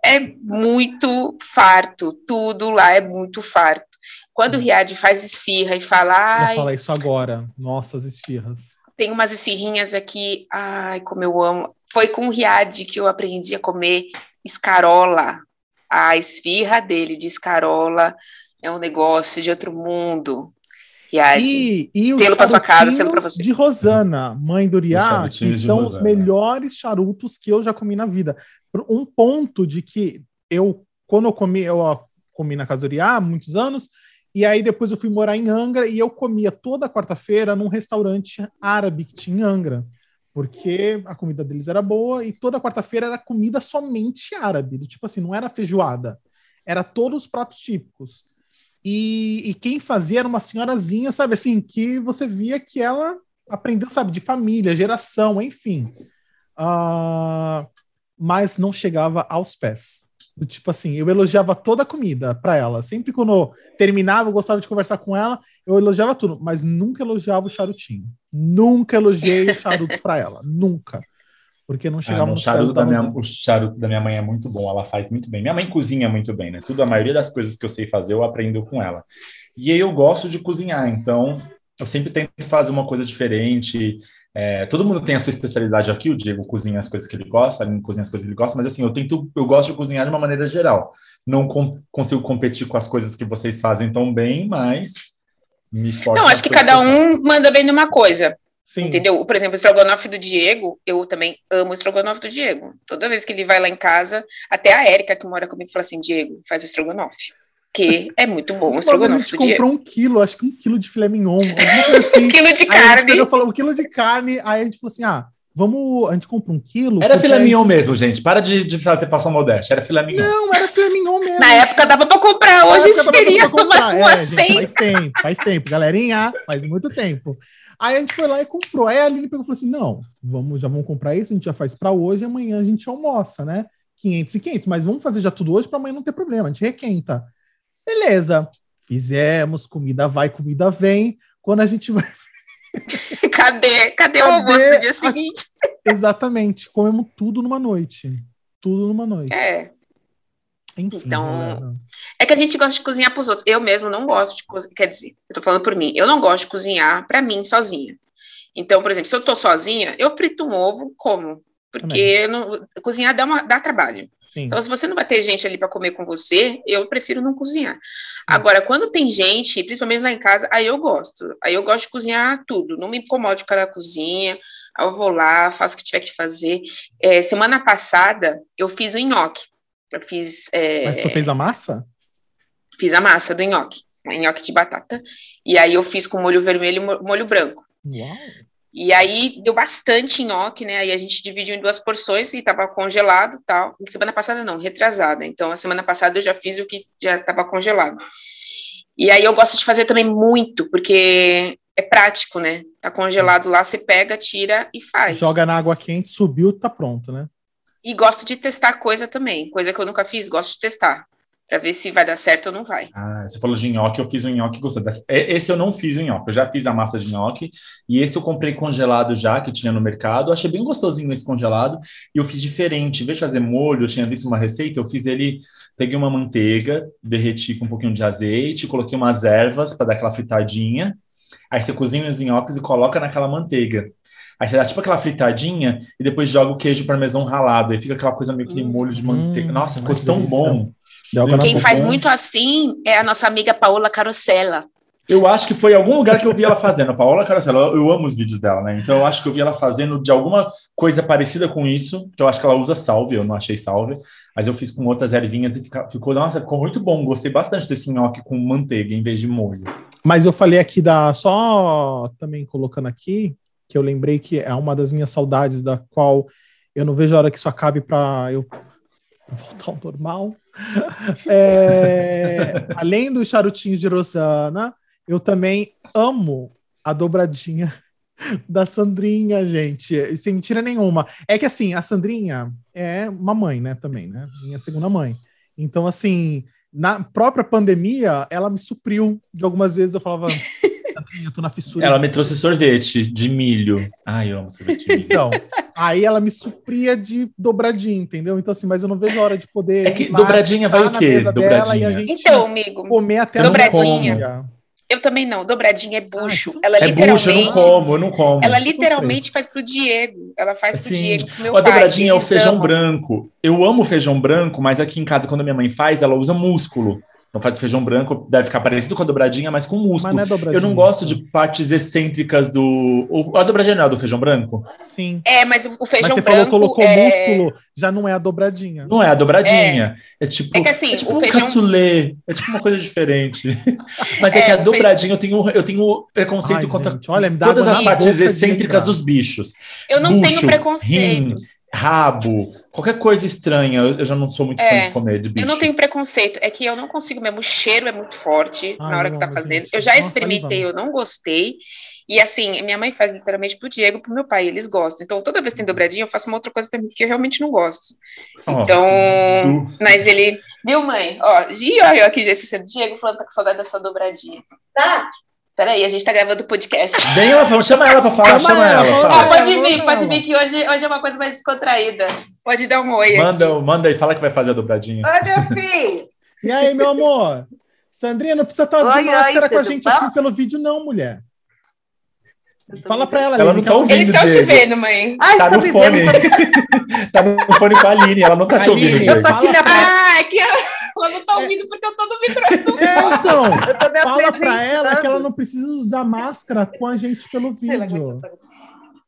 É muito farto. Tudo lá é muito farto. Quando o Riad faz esfirra e fala. Ai, falar isso agora. Nossas esfirras. Tem umas esfirrinhas aqui. Ai, como eu amo. Foi com o Riad que eu aprendi a comer escarola. A esfirra dele de escarola é um negócio de outro mundo. Riad. E, e selo para sua casa, selo para você. De Rosana, mãe do Riad, que são os melhores charutos que eu já comi na vida. Um ponto de que eu, quando eu comi, eu comi na casa do Riad há muitos anos, e aí depois eu fui morar em Angra e eu comia toda quarta-feira num restaurante árabe que tinha em Angra. Porque a comida deles era boa e toda quarta-feira era comida somente árabe. Tipo assim, não era feijoada. Era todos os pratos típicos. E, e quem fazia era uma senhorazinha, sabe assim, que você via que ela aprendeu, sabe, de família, geração, enfim. Uh, mas não chegava aos pés. Tipo assim, eu elogiava toda a comida para ela. Sempre quando eu terminava, eu gostava de conversar com ela, eu elogiava tudo, mas nunca elogiava o charutinho. Nunca elogiei o charuto para ela. Nunca. Porque não chegava ah, no charuto da minha, O charuto da minha mãe é muito bom, ela faz muito bem. Minha mãe cozinha muito bem, né? Tudo, a maioria das coisas que eu sei fazer, eu aprendo com ela. E aí eu gosto de cozinhar, então eu sempre tento fazer uma coisa diferente. É, todo mundo tem a sua especialidade aqui, o Diego cozinha as coisas que ele gosta, a cozinha as coisas que ele gosta, mas assim, eu tento, eu gosto de cozinhar de uma maneira geral. Não com, consigo competir com as coisas que vocês fazem tão bem, mas me esforço. Não, acho que cada um manda bem numa coisa. Sim. Entendeu? Por exemplo, o estrogonofe do Diego, eu também amo o estrogonofe do Diego. Toda vez que ele vai lá em casa, até a Érica que mora comigo fala assim: Diego, faz o estrogonofe que é muito bom o estrogonofe. A gente comprou um quilo, acho que um quilo de filé mignon. Assim. um quilo de carne. Gente falou, um quilo de carne, aí a gente falou assim, ah, vamos, a gente compra um quilo. Era filé mignon gente... mesmo, gente. Para de, de fazer fação modéstia, era filé mignon. Não, era filé mignon mesmo. Na época dava para comprar, hoje seria tomar uma é, gente, Faz tempo, faz tempo, galerinha, faz muito tempo. Aí a gente foi lá e comprou. Aí a Aline pegou e falou assim: não, vamos, já vamos comprar isso, a gente já faz para hoje, amanhã a gente almoça, né? 500 e 500, mas vamos fazer já tudo hoje para amanhã não ter problema, a gente requenta. Beleza, fizemos, comida vai, comida vem. Quando a gente vai. Cadê? Cadê, o almoço do dia seguinte? Exatamente, comemos tudo numa noite. Tudo numa noite. É. Enfim, então, galera. é que a gente gosta de cozinhar para os outros. Eu mesmo não gosto de cozinhar, quer dizer, eu tô falando por mim, eu não gosto de cozinhar para mim sozinha. Então, por exemplo, se eu tô sozinha, eu frito um ovo, como? Porque não, cozinhar dá, uma, dá trabalho. Sim. Então, se você não vai ter gente ali para comer com você, eu prefiro não cozinhar. Sim. Agora, quando tem gente, principalmente lá em casa, aí eu gosto. Aí eu gosto de cozinhar tudo. Não me incomode ficar na cozinha. Eu vou lá, faço o que tiver que fazer. É, semana passada, eu fiz o nhoque. Eu fiz. É, Mas tu fez a massa? Fiz a massa do nhoque. Nhoque de batata. E aí eu fiz com molho vermelho e molho branco. Uau. E aí deu bastante nhoque, né? Aí a gente dividiu em duas porções e estava congelado tal. Semana passada não, retrasada. Então a semana passada eu já fiz o que já estava congelado. E aí eu gosto de fazer também muito, porque é prático, né? Tá congelado lá, você pega, tira e faz. Joga na água quente, subiu, tá pronto, né? E gosto de testar coisa também. Coisa que eu nunca fiz, gosto de testar para ver se vai dar certo ou não vai. Ah, você falou de nhoque, eu fiz um nhoque gostoso. Esse eu não fiz o nhoque, eu já fiz a massa de nhoque, e esse eu comprei congelado já, que tinha no mercado, achei bem gostosinho esse congelado, e eu fiz diferente, em vez de fazer molho, eu tinha visto uma receita, eu fiz ele, peguei uma manteiga, derreti com um pouquinho de azeite, coloquei umas ervas para dar aquela fritadinha, aí você cozinha os nhoques e coloca naquela manteiga. Aí você dá tipo aquela fritadinha e depois joga o queijo parmesão ralado. Aí fica aquela coisa meio que de molho de manteiga. Hum, Nossa, ficou tão delícia. bom. Quem faz muito assim é a nossa amiga Paola Carosella. Eu acho que foi em algum lugar que eu vi ela fazendo. A Paola Carosella, eu amo os vídeos dela, né? Então eu acho que eu vi ela fazendo de alguma coisa parecida com isso, que eu acho que ela usa salve, eu não achei salve, mas eu fiz com outras ervinhas e fica, ficou, nossa, ficou muito bom. Gostei bastante desse nhoque com manteiga em vez de molho. Mas eu falei aqui da. Só também colocando aqui, que eu lembrei que é uma das minhas saudades, da qual eu não vejo a hora que isso acabe para eu voltar ao normal. É, além dos charutinhos de Rosana, Eu também amo a dobradinha da Sandrinha, gente. Sem mentira nenhuma. É que assim, a Sandrinha é uma mãe, né? Também, né? Minha segunda mãe. Então, assim, na própria pandemia, ela me supriu de algumas vezes. Eu falava, eu tô na fissura. Ela me trouxe sorvete de milho. Ai, eu amo sorvete de milho. Então, aí ela me supria de dobradinha, entendeu? Então, assim, mas eu não vejo a hora de poder. É que dobradinha vai o quê? Dobradinha. então, amigo. Comer até dobradinha. Eu também não. Dobradinha é bucho. Ah, ela é literalmente. Bucho, eu não como, eu não como. Ela literalmente faz pro Diego. Ela faz pro Diego. Pro meu a dobradinha é o feijão amam. branco. Eu amo feijão branco, mas aqui em casa, quando a minha mãe faz, ela usa músculo. Então faz feijão branco, deve ficar parecido com a dobradinha, mas com músculo. Mas não é eu não gosto de partes excêntricas do. A dobradinha não é do feijão branco? Sim. É, mas o feijão mas você branco. Você falou colocou é... músculo, já não é a dobradinha. Não é a dobradinha. É, é tipo. É que assim, é tipo o um feijão... cassoulet. É tipo uma coisa diferente. mas é, é que a dobradinha fe... eu tenho, eu tenho preconceito Ai, contra gente, olha, todas as partes excêntricas dos bichos. Eu não Bucho, tenho preconceito. Rim, rabo, qualquer coisa estranha, eu já não sou muito é, fã de comer de bicho. Eu não tenho preconceito, é que eu não consigo mesmo, o cheiro é muito forte Ai, na hora que tá fazendo. Gente, eu já experimentei, eu não gostei. E assim, minha mãe faz literalmente pro Diego e pro meu pai, eles gostam. Então, toda vez que tem dobradinha, eu faço uma outra coisa pra mim, que eu realmente não gosto. Oh, então, mas ele, viu, mãe? Ó, e olha eu aqui já assistindo Diego falando que tá com saudade da sua dobradinha. Tá? Peraí, a gente tá gravando podcast. Bem, ela, vamos chamar ela pra falar, chama, chama ela. ela ah, pode vir, pode vir, que hoje, hoje é uma coisa mais descontraída. Pode dar um oi. Manda, aqui. manda aí, fala que vai fazer a dobradinha. Oi, meu filho. e aí, meu amor? Sandrinha, não precisa estar de máscara oi, com a gente bom? assim pelo vídeo, não, mulher. Fala pra ela, ela não tá ouvindo. Eles estão te vendo, mãe. Ai, tá no fone. tá no fone com a Aline, ela não tá te ouvindo. Eu tô aqui na... Ah, é que ela não tá ouvindo é... porque eu tô no microfone. É, então, fala pra ela que ela não precisa usar máscara com a gente pelo vídeo.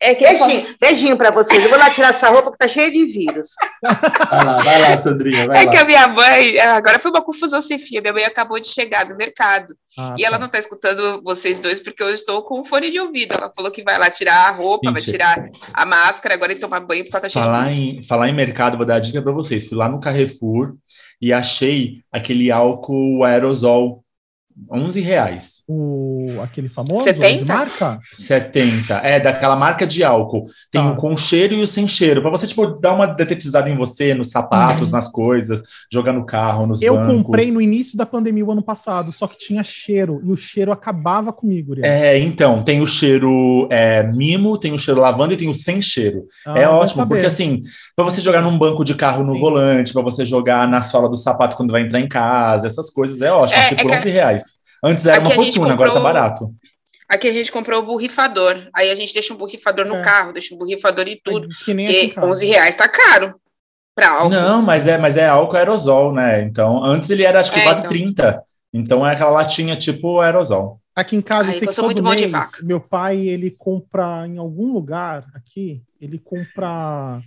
É que beijinho, falo... beijinho pra vocês. Eu vou lá tirar essa roupa que tá cheia de vírus. Vai lá, vai lá, Sandrinha. Vai é lá. que a minha mãe, agora foi uma confusão sem fia. Minha mãe acabou de chegar do mercado. Ah, e tá. ela não tá escutando vocês dois porque eu estou com fone de ouvido. Ela falou que vai lá tirar a roupa, Gente, vai tirar a máscara agora e tomar banho porque ela tá cheia falar de em Falar em mercado, vou dar a dica pra vocês. Fui lá no Carrefour e achei aquele álcool aerosol 11 reais. O, aquele famoso 70? de marca? 70. É, daquela marca de álcool. Tem tá. o com cheiro e o sem cheiro. Para você, tipo, dar uma detetizada em você, nos sapatos, uhum. nas coisas, jogar no carro, nos Eu bancos. comprei no início da pandemia o ano passado, só que tinha cheiro. E o cheiro acabava comigo, Uriel. É, então, tem o cheiro é, mimo, tem o cheiro lavanda e tem o sem cheiro. Ah, é ótimo, porque assim, para você jogar num banco de carro no Sim. volante, para você jogar na sola do sapato quando vai entrar em casa, essas coisas, é ótimo. É, Achei é por 11 reais. Antes era Aqui uma fortuna, comprou... agora tá barato. Aqui a gente comprou o borrifador. Aí a gente deixa um borrifador no é. carro, deixa um borrifador e tudo. Que nem porque 11 reais tá caro para álcool. Não, mas é, mas é álcool aerosol, né? Então, antes ele era acho que é, quase então. 30. Então é aquela latinha tipo aerosol. Aqui em casa, Aí, eu sei que todo mês, meu pai, ele compra em algum lugar aqui, ele compra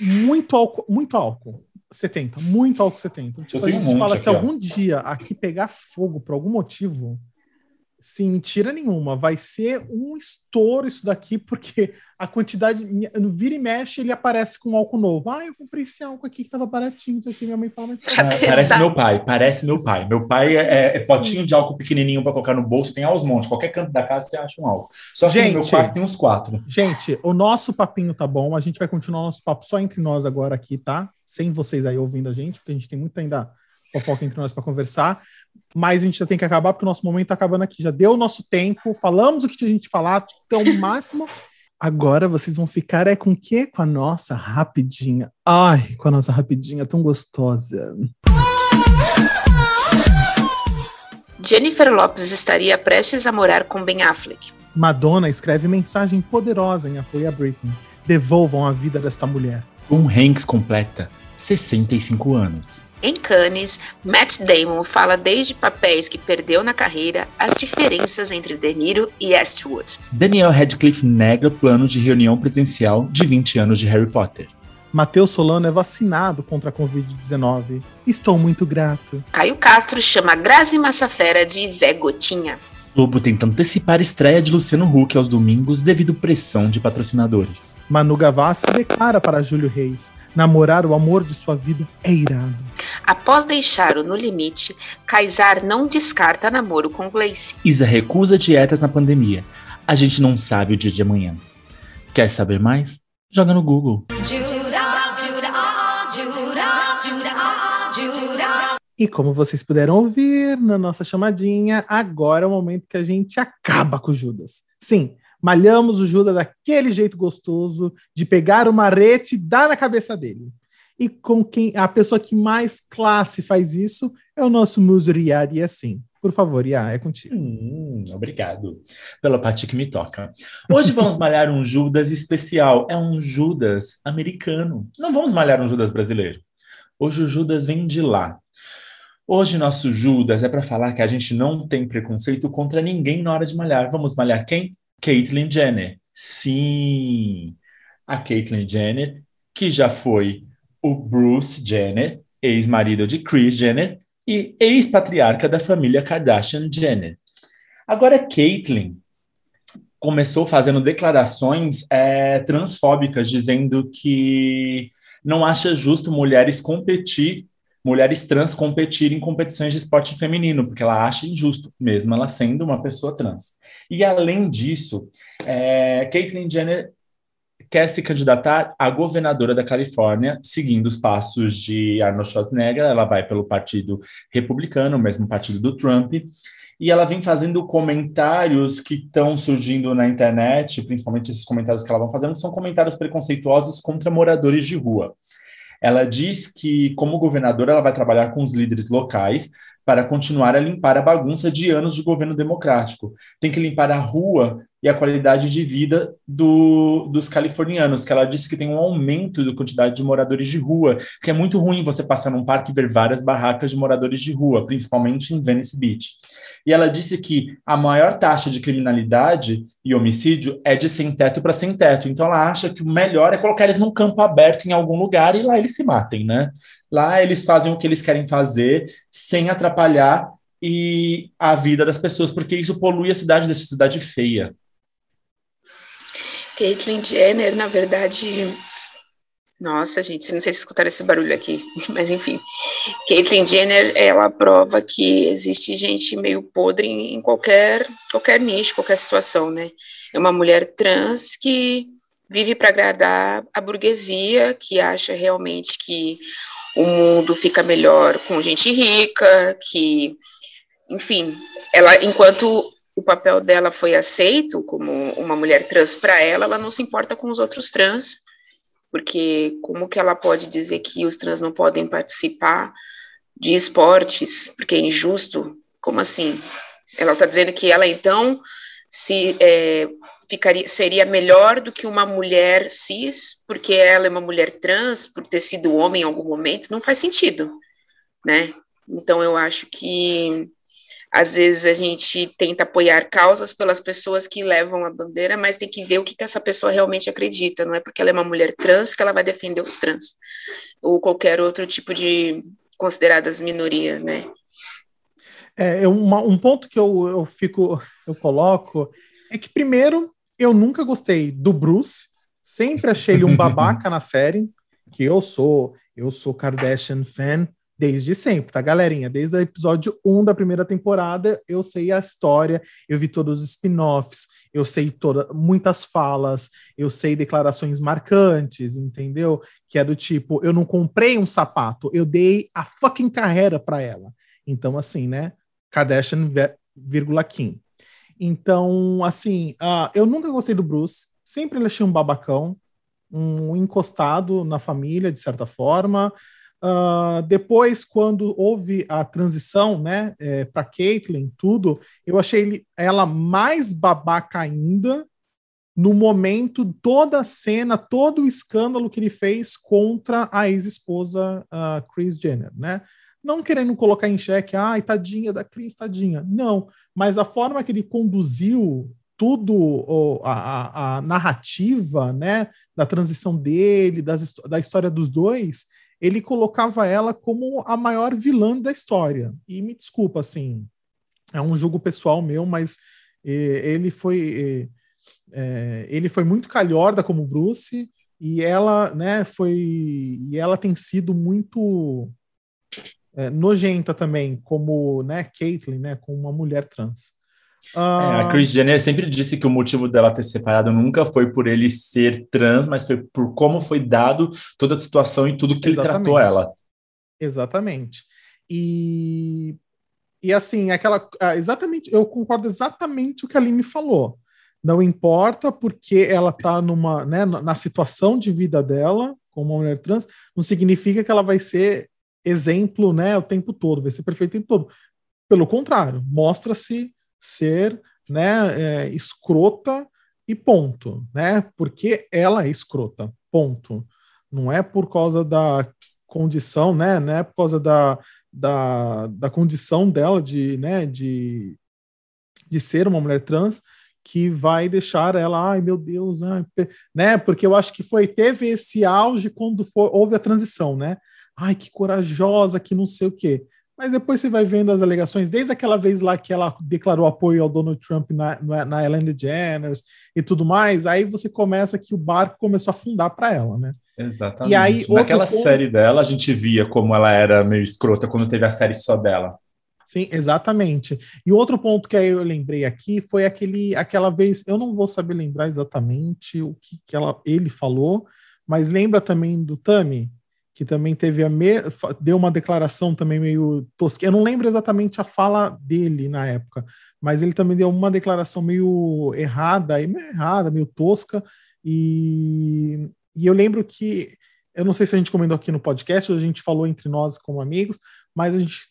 muito álcool, muito álcool. 70, muito álcool 70. Tipo, a gente um fala, se algum dia aqui pegar fogo por algum motivo, mentira nenhuma, vai ser um estouro isso daqui, porque a quantidade, no vira e mexe, ele aparece com álcool novo. Ah, eu comprei esse álcool aqui que tava baratinho, isso aqui, minha mãe fala, mas... É, parece meu pai, parece meu pai. Meu pai é, é potinho de álcool pequenininho para colocar no bolso, tem aos montes, qualquer canto da casa você acha um álcool. Só que gente, no meu quarto tem uns quatro. Gente, o nosso papinho tá bom, a gente vai continuar nosso papo só entre nós agora aqui, tá? Sem vocês aí ouvindo a gente, porque a gente tem muito ainda fofoca entre nós para conversar mas a gente já tem que acabar porque o nosso momento está acabando aqui. Já deu o nosso tempo, falamos o que tinha a gente falar, então o máximo. Agora vocês vão ficar é com o quê? Com a nossa rapidinha. Ai, com a nossa rapidinha tão gostosa. Jennifer Lopes estaria prestes a morar com Ben Affleck. Madonna escreve mensagem poderosa em apoio a Britney. Devolvam a vida desta mulher. Um Hanks completa 65 anos. Em Cannes, Matt Damon fala desde papéis que perdeu na carreira as diferenças entre De Niro e Eastwood. Daniel Radcliffe nega plano de reunião presencial de 20 anos de Harry Potter. Matheus Solano é vacinado contra a Covid-19. Estou muito grato. Caio Castro chama Grazi Massafera de Zé Gotinha. Globo tenta antecipar a estreia de Luciano Huck aos domingos devido pressão de patrocinadores. Manu Gavassi declara para Júlio Reis: namorar o amor de sua vida é irado. Após deixar o No Limite, Kaysar não descarta namoro com Gleice. Isa recusa dietas na pandemia. A gente não sabe o dia de amanhã. Quer saber mais? Joga no Google. E como vocês puderam ouvir na nossa chamadinha, agora é o momento que a gente acaba com o Judas. Sim, malhamos o Judas daquele jeito gostoso de pegar uma rete e dar na cabeça dele. E com quem a pessoa que mais classe faz isso é o nosso Muso Yari, assim. Por favor, Iá, é contigo. Hum, obrigado pela parte que me toca. Hoje vamos malhar um Judas especial. É um Judas americano. Não vamos malhar um Judas brasileiro. Hoje o Judas vem de lá. Hoje nosso Judas é para falar que a gente não tem preconceito contra ninguém na hora de malhar. Vamos malhar quem? Caitlyn Jenner. Sim, a Caitlyn Jenner, que já foi o Bruce Jenner, ex-marido de Kris Jenner e ex-patriarca da família Kardashian Jenner. Agora, Caitlyn começou fazendo declarações é, transfóbicas, dizendo que não acha justo mulheres competir, mulheres trans competirem em competições de esporte feminino, porque ela acha injusto, mesmo ela sendo uma pessoa trans. E além disso, é, Caitlyn Jenner quer se candidatar a governadora da Califórnia, seguindo os passos de Arnold Schwarzenegger. Ela vai pelo Partido Republicano, o mesmo partido do Trump, e ela vem fazendo comentários que estão surgindo na internet, principalmente esses comentários que ela vai fazendo, são comentários preconceituosos contra moradores de rua. Ela diz que, como governadora, ela vai trabalhar com os líderes locais para continuar a limpar a bagunça de anos de governo democrático. Tem que limpar a rua e a qualidade de vida do, dos californianos, que ela disse que tem um aumento da quantidade de moradores de rua, que é muito ruim você passar num parque e ver várias barracas de moradores de rua, principalmente em Venice Beach. E ela disse que a maior taxa de criminalidade e homicídio é de sem teto para sem teto. Então ela acha que o melhor é colocar eles num campo aberto em algum lugar e lá eles se matem, né? Lá eles fazem o que eles querem fazer sem atrapalhar e a vida das pessoas, porque isso polui a cidade dessa cidade feia. Caitlyn Jenner, na verdade, nossa, gente, não sei se escutaram esse barulho aqui, mas enfim. Caitlyn Jenner, ela prova que existe gente meio podre em qualquer, qualquer nicho, qualquer situação, né? É uma mulher trans que vive para agradar a burguesia, que acha realmente que o mundo fica melhor com gente rica, que, enfim, ela, enquanto o papel dela foi aceito como uma mulher trans para ela, ela não se importa com os outros trans, porque como que ela pode dizer que os trans não podem participar de esportes, porque é injusto? Como assim? Ela está dizendo que ela então se é, ficaria, seria melhor do que uma mulher cis, porque ela é uma mulher trans, por ter sido homem em algum momento, não faz sentido, né? Então eu acho que às vezes a gente tenta apoiar causas pelas pessoas que levam a bandeira, mas tem que ver o que, que essa pessoa realmente acredita. Não é porque ela é uma mulher trans que ela vai defender os trans ou qualquer outro tipo de consideradas minorias, né? É, uma, um ponto que eu, eu fico, eu coloco é que primeiro eu nunca gostei do Bruce, sempre achei ele um babaca na série, que eu sou, eu sou Kardashian fan desde sempre, tá, galerinha? Desde o episódio 1 da primeira temporada, eu sei a história, eu vi todos os spin-offs, eu sei toda, muitas falas, eu sei declarações marcantes, entendeu? Que é do tipo, eu não comprei um sapato, eu dei a fucking carreira para ela. Então, assim, né? Kardashian, vírgula Kim. Então, assim, uh, eu nunca gostei do Bruce, sempre ele achei um babacão, um encostado na família, de certa forma. Uh, depois, quando houve a transição, né, é, para Caitlyn, tudo, eu achei ele, ela mais babaca ainda no momento, toda a cena, todo o escândalo que ele fez contra a ex-esposa uh, Chris Jenner, né? Não querendo colocar em xeque, ai, tadinha da Cris, tadinha. Não, mas a forma que ele conduziu tudo a, a, a narrativa, né, da transição dele, das, da história dos dois, ele colocava ela como a maior vilã da história. E me desculpa, assim, é um jogo pessoal meu, mas ele foi é, ele foi muito calhorda como Bruce e ela, né, foi e ela tem sido muito é, nojenta também, como né, Caitlyn, né, como uma mulher trans. É, a Kris Jenner sempre disse que o motivo dela ter separado nunca foi por ele ser trans, mas foi por como foi dado toda a situação e tudo que Exatamente. ele tratou ela. Exatamente. E, e assim, aquela. Ah, exatamente, eu concordo exatamente o que a Aline falou. Não importa porque ela está numa, né, na situação de vida dela, como uma mulher trans, não significa que ela vai ser exemplo, né, o tempo todo, vai ser perfeito o tempo todo. Pelo contrário, mostra-se ser, né, é, escrota e ponto, né? Porque ela é escrota, ponto. Não é por causa da condição, né? Não é por causa da, da, da condição dela de, né, de, de ser uma mulher trans que vai deixar ela, ai meu Deus, ai, né? Porque eu acho que foi teve esse auge quando foi, houve a transição, né? Ai, que corajosa, que não sei o quê. Mas depois você vai vendo as alegações, desde aquela vez lá que ela declarou apoio ao Donald Trump na, na Ellen DeGeneres e tudo mais, aí você começa que o barco começou a afundar para ela, né? Exatamente. E aí, Naquela ponto... série dela, a gente via como ela era meio escrota quando teve a série só dela. Sim, exatamente. E outro ponto que eu lembrei aqui foi aquele, aquela vez, eu não vou saber lembrar exatamente o que, que ela, ele falou, mas lembra também do Tami, que também teve a me... deu uma declaração também meio tosca. Eu não lembro exatamente a fala dele na época, mas ele também deu uma declaração meio errada, meio errada, meio tosca. E, e eu lembro que eu não sei se a gente comentou aqui no podcast, ou a gente falou entre nós como amigos, mas a gente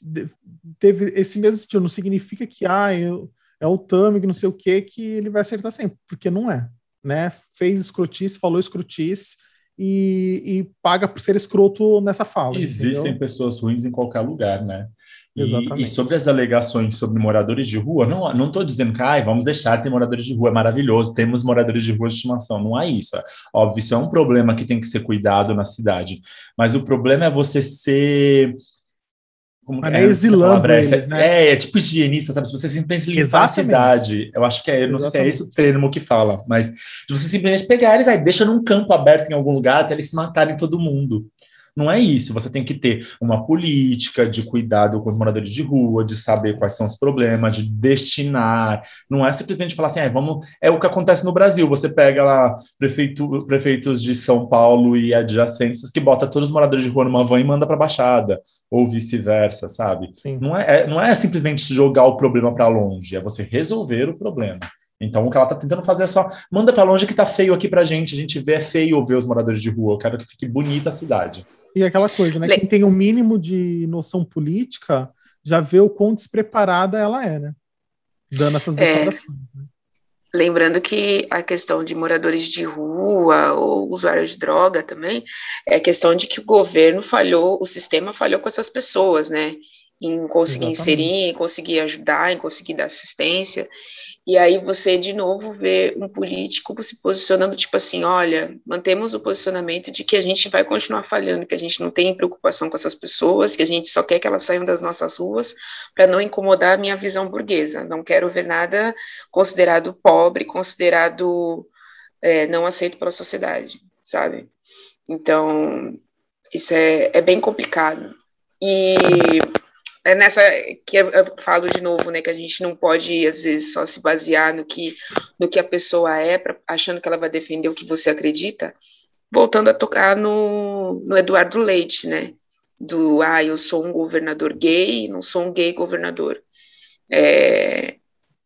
teve esse mesmo estilo. Não significa que ah, eu, é o Tami, não sei o que, que ele vai acertar sempre, porque não é. Né? Fez escrotice, falou escrotice, e, e, paga por ser escroto nessa fala. Existem entendeu? pessoas ruins em qualquer lugar, né? E, Exatamente. E sobre as alegações sobre moradores de rua, não não estou dizendo que ah, vamos deixar ter moradores de rua, é maravilhoso, temos moradores de rua de estimação. Não é isso. É, óbvio, isso é um problema que tem que ser cuidado na cidade. Mas o problema é você ser como Mas é, é exilando é, eles, né? É, é tipo higienista, sabe? Se você simplesmente limpar a cidade, eu acho que é, não Exatamente. sei se é esse o termo que fala, mas de você simplesmente pegar eles, aí deixa num campo aberto em algum lugar até eles se matarem todo mundo. Não é isso. Você tem que ter uma política de cuidado com os moradores de rua, de saber quais são os problemas, de destinar. Não é simplesmente falar assim, ah, vamos. É o que acontece no Brasil. Você pega lá prefeito, prefeitos de São Paulo e adjacências que bota todos os moradores de rua numa van e manda para a baixada, ou vice-versa, sabe? Não é, é, não é simplesmente jogar o problema para longe, é você resolver o problema. Então, o que ela está tentando fazer é só manda para longe que tá feio aqui para gente. A gente vê é feio ver os moradores de rua. Eu quero que fique bonita a cidade. E aquela coisa, né? Le... Quem tem o um mínimo de noção política já vê o quão despreparada ela é, né? Dando essas é. declarações. É... Né? Lembrando que a questão de moradores de rua ou usuários de droga também é a questão de que o governo falhou, o sistema falhou com essas pessoas, né? Em conseguir Exatamente. inserir, em conseguir ajudar, em conseguir dar assistência. E aí você, de novo, vê um político se posicionando, tipo assim, olha, mantemos o posicionamento de que a gente vai continuar falhando, que a gente não tem preocupação com essas pessoas, que a gente só quer que elas saiam das nossas ruas para não incomodar a minha visão burguesa. Não quero ver nada considerado pobre, considerado é, não aceito pela sociedade, sabe? Então, isso é, é bem complicado. E é nessa que eu, falo de novo, né, que a gente não pode às vezes só se basear no que no que a pessoa é, pra, achando que ela vai defender o que você acredita. Voltando a tocar no, no Eduardo Leite, né, do ah, eu sou um governador gay, não sou um gay governador. É,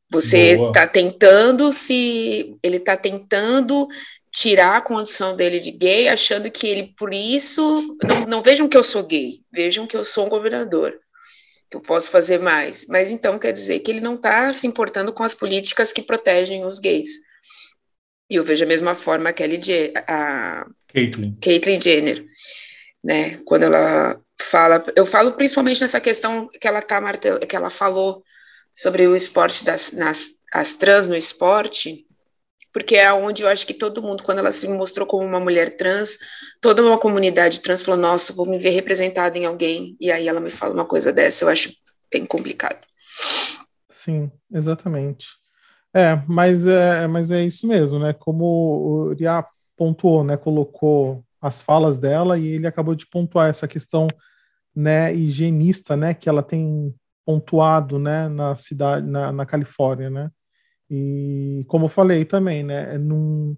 você está tentando se ele está tentando tirar a condição dele de gay, achando que ele por isso não, não vejam que eu sou gay, vejam que eu sou um governador eu posso fazer mais. Mas então quer dizer que ele não está se importando com as políticas que protegem os gays. E eu vejo a mesma forma a Kelly a Caitlyn. Caitlyn Jenner, né? Quando ela fala, eu falo principalmente nessa questão que ela tá martel, que ela falou sobre o esporte das nas, as trans no esporte porque é onde eu acho que todo mundo, quando ela se mostrou como uma mulher trans, toda uma comunidade trans falou: Nossa, vou me ver representada em alguém. E aí ela me fala uma coisa dessa, eu acho bem complicado. Sim, exatamente. É, mas é, mas é isso mesmo, né? Como o Ria pontuou, né? Colocou as falas dela e ele acabou de pontuar essa questão né, higienista, né, que ela tem pontuado, né, na cidade, na, na Califórnia, né, e como eu falei também, né, é num,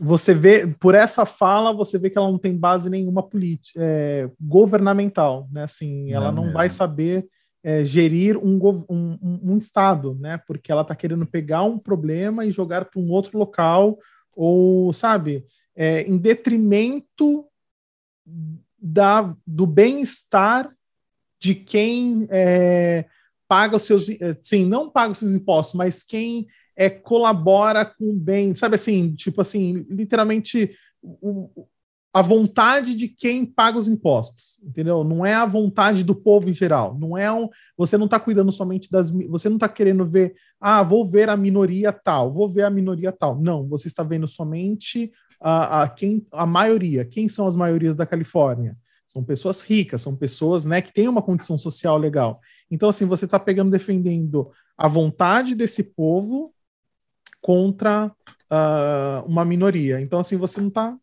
você vê, por essa fala, você vê que ela não tem base nenhuma política, é, governamental, né, assim, ela não, não vai saber é, gerir um, um, um, Estado, né, porque ela está querendo pegar um problema e jogar para um outro local, ou, sabe, é, em detrimento da, do bem-estar de quem é, paga os seus, é, sim, não paga os seus impostos, mas quem é, colabora com o bem, sabe assim, tipo assim, literalmente o, a vontade de quem paga os impostos, entendeu? Não é a vontade do povo em geral, não é um, você não está cuidando somente das, você não está querendo ver, ah, vou ver a minoria tal, vou ver a minoria tal, não, você está vendo somente a, a quem, a maioria, quem são as maiorias da Califórnia? São pessoas ricas, são pessoas né, que têm uma condição social legal. Então, assim, você está pegando, defendendo a vontade desse povo contra uh, uma minoria. Então, assim, você não está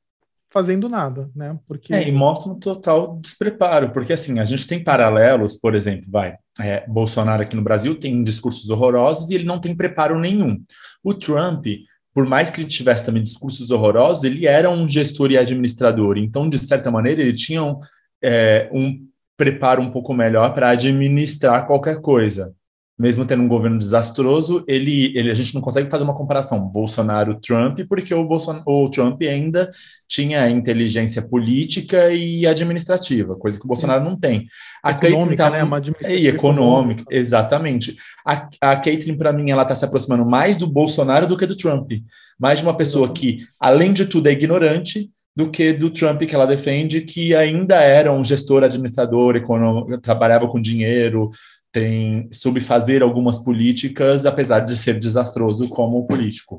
fazendo nada, né? Porque... É, e mostra um total despreparo, porque assim, a gente tem paralelos, por exemplo, vai, é, Bolsonaro aqui no Brasil tem discursos horrorosos e ele não tem preparo nenhum. O Trump, por mais que ele tivesse também discursos horrorosos, ele era um gestor e administrador, então, de certa maneira, ele tinha um, é, um preparo um pouco melhor para administrar qualquer coisa mesmo tendo um governo desastroso, ele, ele, a gente não consegue fazer uma comparação Bolsonaro-Trump, porque o, Bolson, o Trump ainda tinha inteligência política e administrativa, coisa que o Bolsonaro não tem. A econômica, tá, né? Uma administrativa e econômica, econômica, exatamente. A, a Caitlyn, para mim, ela está se aproximando mais do Bolsonaro do que do Trump. Mais de uma pessoa que, além de tudo, é ignorante, do que do Trump que ela defende, que ainda era um gestor, administrador, econômico, trabalhava com dinheiro, tem soube fazer algumas políticas, apesar de ser desastroso como político.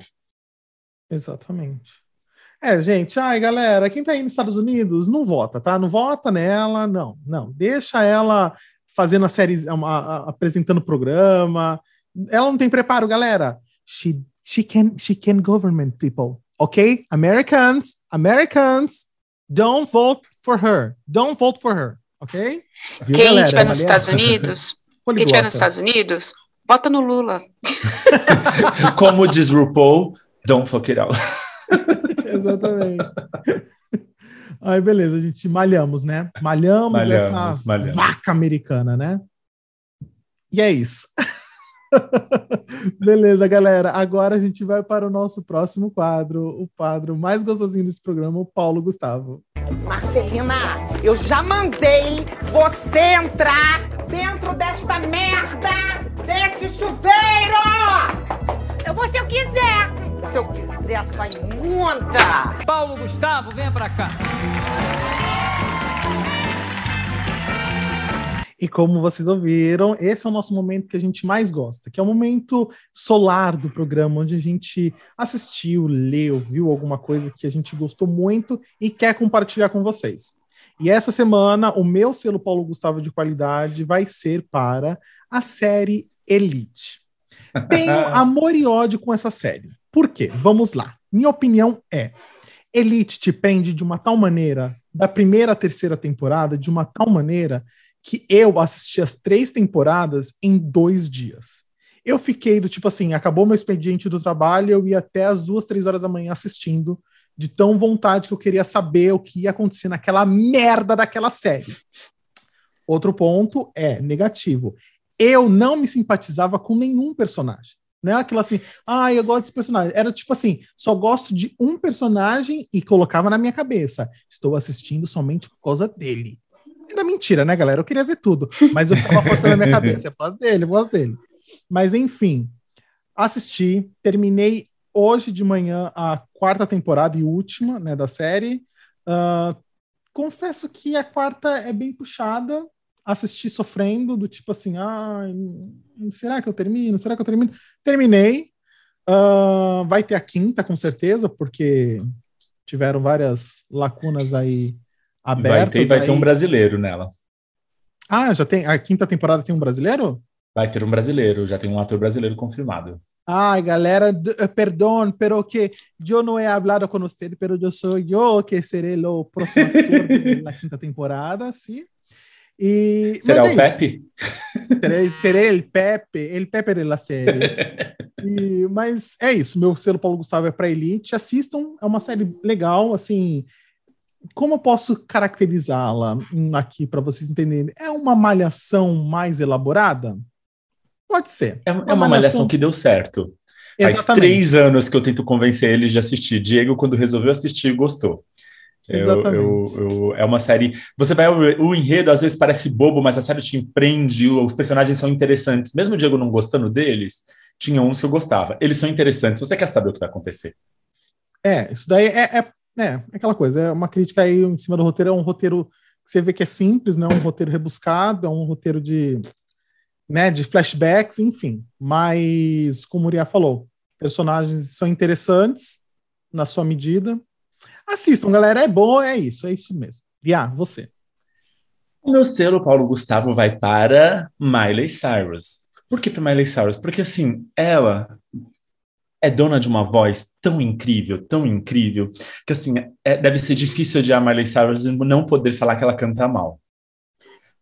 Exatamente. É, gente, ai, galera, quem tá aí nos Estados Unidos, não vota, tá? Não vota nela, não, não. Deixa ela fazendo a série, apresentando o programa. Ela não tem preparo, galera. She, she, can, she can government people, ok? Americans, Americans, don't vote for her. Don't vote for her, ok? Viu, quem estiver nos Estados Unidos. Quem estiver nos Estados Unidos, bota no Lula. Como diz RuPaul, don't fuck it out. Exatamente. Aí, beleza, a gente malhamos, né? Malhamos, malhamos essa malhamos. vaca americana, né? E é isso. Beleza, galera. Agora a gente vai para o nosso próximo quadro, o quadro mais gostosinho desse programa, o Paulo Gustavo. Marcelina, eu já mandei você entrar dentro desta merda deste chuveiro! Eu vou se eu quiser! Se eu quiser, sua imunda! Paulo Gustavo, venha pra cá! E como vocês ouviram, esse é o nosso momento que a gente mais gosta, que é o momento solar do programa, onde a gente assistiu, leu, viu alguma coisa que a gente gostou muito e quer compartilhar com vocês. E essa semana, o meu selo Paulo Gustavo de qualidade vai ser para a série Elite. Tenho amor e ódio com essa série. Por quê? Vamos lá. Minha opinião é: Elite te prende de uma tal maneira, da primeira à terceira temporada, de uma tal maneira que eu assisti as três temporadas em dois dias. Eu fiquei do tipo assim, acabou meu expediente do trabalho, eu ia até as duas, três horas da manhã assistindo, de tão vontade que eu queria saber o que ia acontecer naquela merda daquela série. Outro ponto é negativo. Eu não me simpatizava com nenhum personagem. Não é aquilo assim, ah, eu gosto desse personagem. Era tipo assim, só gosto de um personagem e colocava na minha cabeça. Estou assistindo somente por causa dele. Era mentira, né, galera? Eu queria ver tudo, mas eu ficava forçando a minha cabeça. Eu gosto dele, gosto dele. Mas, enfim, assisti, terminei hoje de manhã a quarta temporada e última né, da série. Uh, confesso que a quarta é bem puxada. Assisti sofrendo, do tipo assim, ah, será que eu termino? Será que eu termino? Terminei. Uh, vai ter a quinta, com certeza, porque tiveram várias lacunas aí abertas. Vai ter, vai ter um brasileiro nela. Ah, já tem. A quinta temporada tem um brasileiro? Vai ter um brasileiro, já tem um ator brasileiro confirmado. Ai, galera, eh, perdão, pero que eu não he hablado com você, pero eu sou eu que serei o próximo ator da quinta temporada, sim. E, Será é o Pepe? Será ele Pepe? Ele Pepe é a série. E, mas é isso, meu selo Paulo Gustavo é para Elite. Assistam, é uma série legal, assim. Como eu posso caracterizá-la aqui para vocês entenderem? É uma malhação mais elaborada? Pode ser. É, é uma, é uma malhação... malhação que deu certo. Exatamente. Faz três anos que eu tento convencer eles de assistir. Diego, quando resolveu assistir, gostou. Exatamente. Eu, eu, eu, é uma série. Você vai. O, o, enredo às vezes parece bobo, mas a série te empreende, os personagens são interessantes. Mesmo o Diego não gostando deles, tinha uns que eu gostava. Eles são interessantes, você quer saber o que vai acontecer. É, isso daí é, é, é aquela coisa, é uma crítica aí em cima do roteiro, é um roteiro que você vê que é simples, não é um roteiro rebuscado, é um roteiro de, né, de flashbacks, enfim. Mas, como o Uriah falou, personagens são interessantes na sua medida. Assistam, galera, é bom, é isso, é isso mesmo. Uriah, você. O meu selo, Paulo Gustavo, vai para Miley Cyrus. Por que para Miley Cyrus? Porque, assim, ela é dona de uma voz tão incrível, tão incrível, que, assim, é, deve ser difícil a Miley Cyrus e não poder falar que ela canta mal.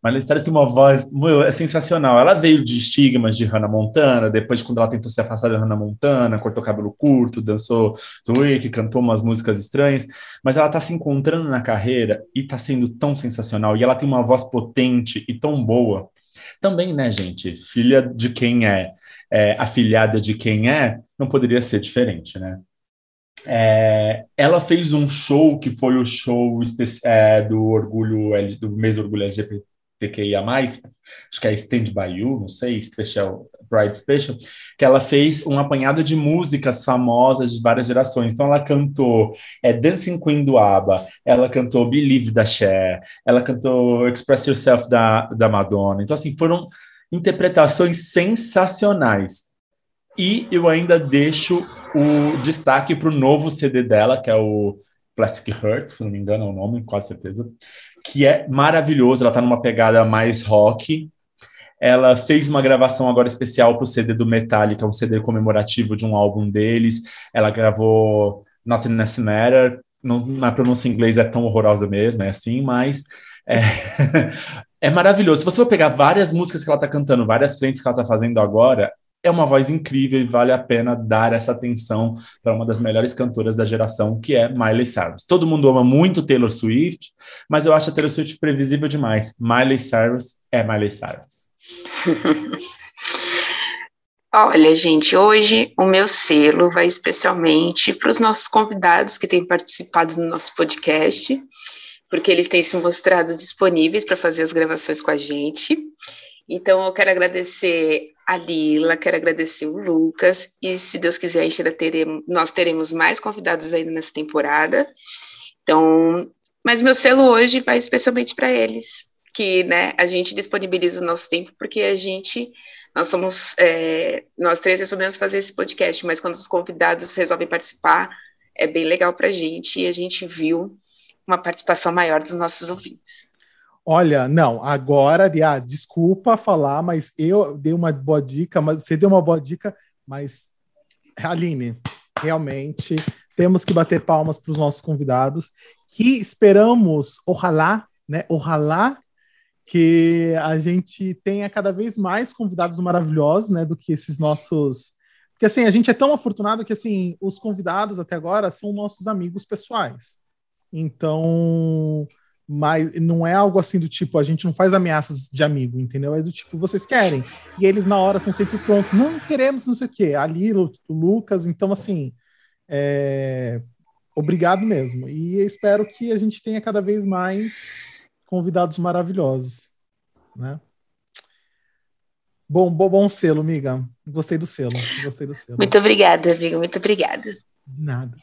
Miley Cyrus tem uma voz meu, é sensacional. Ela veio de estigmas de Hannah Montana, depois quando ela tentou se afastar de Hannah Montana, cortou cabelo curto, dançou twerk, cantou umas músicas estranhas, mas ela tá se encontrando na carreira e tá sendo tão sensacional. E ela tem uma voz potente e tão boa também, né, gente? Filha de quem é, é afilhada de quem é, não poderia ser diferente, né? É, ela fez um show que foi o show é, do orgulho do mês orgulho LGBT PQIA+, acho que é Stand By You, não sei, Special, Pride Special, que ela fez um apanhado de músicas famosas de várias gerações. Então ela cantou é, Dancing Queen do ABBA, ela cantou Believe da Cher, ela cantou Express Yourself da, da Madonna. Então assim, foram interpretações sensacionais. E eu ainda deixo o destaque para o novo CD dela, que é o Plastic Heart, se não me engano é o nome, quase certeza, que é maravilhoso. Ela está numa pegada mais rock. Ela fez uma gravação agora especial para o CD do Metallica, um CD comemorativo de um álbum deles. Ela gravou Nothing Else Matter. Não, na pronúncia em inglês é tão horrorosa mesmo, é assim, mas é, é maravilhoso. Se você for pegar várias músicas que ela está cantando, várias frentes que ela está fazendo agora, é uma voz incrível e vale a pena dar essa atenção para uma das melhores cantoras da geração, que é Miley Cyrus. Todo mundo ama muito Taylor Swift, mas eu acho a Taylor Swift previsível demais. Miley Cyrus é Miley Cyrus. Olha, gente, hoje o meu selo vai especialmente para os nossos convidados que têm participado do nosso podcast, porque eles têm se mostrado disponíveis para fazer as gravações com a gente. Então, eu quero agradecer a Lila, quero agradecer o Lucas, e se Deus quiser, ainda teremos, nós teremos mais convidados ainda nessa temporada. Então, mas meu selo hoje vai especialmente para eles, que né, a gente disponibiliza o nosso tempo, porque a gente, nós somos, é, nós três resolvemos fazer esse podcast, mas quando os convidados resolvem participar, é bem legal para a gente, e a gente viu uma participação maior dos nossos ouvintes. Olha, não, agora, ah, desculpa falar, mas eu dei uma boa dica, mas você deu uma boa dica, mas Aline, realmente temos que bater palmas para os nossos convidados, que esperamos, ojalá, né, ojalá que a gente tenha cada vez mais convidados maravilhosos, né, do que esses nossos, porque assim, a gente é tão afortunado que assim, os convidados até agora são nossos amigos pessoais. Então, mas não é algo assim do tipo, a gente não faz ameaças de amigo, entendeu? É do tipo, vocês querem. E eles na hora são sempre prontos, não queremos não sei o quê. Ali, o, o Lucas, então assim, é... obrigado mesmo. E espero que a gente tenha cada vez mais convidados maravilhosos, né? Bom, bom, bom selo, amiga. Gostei do selo. Gostei do selo. Muito obrigada, amiga. Muito obrigada. De nada.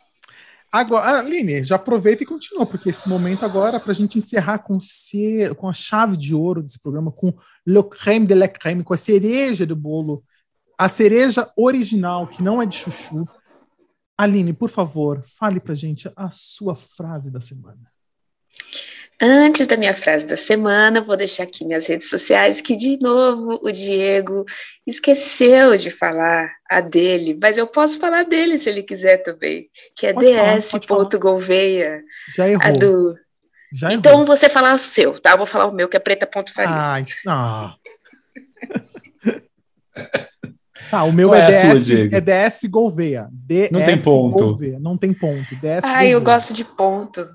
Agora, Aline, já aproveita e continua, porque esse momento agora, para a gente encerrar com, com a chave de ouro desse programa, com le crème de la crème, com a cereja do bolo, a cereja original, que não é de chuchu. Aline, por favor, fale para gente a sua frase da semana. Antes da minha frase da semana, vou deixar aqui minhas redes sociais, que de novo o Diego esqueceu de falar a dele, mas eu posso falar dele se ele quiser também, que é ds.gouveia. Já errou. A do... Já então vou. você falar o seu, tá? Eu vou falar o meu, que é Preta Ponto Farias. ah. Tá, o meu Qual é, é DS, é DS Gouveia. DS não tem ponto. Gouveia. Não tem ponto. DS Ai, eu gosto de ponto.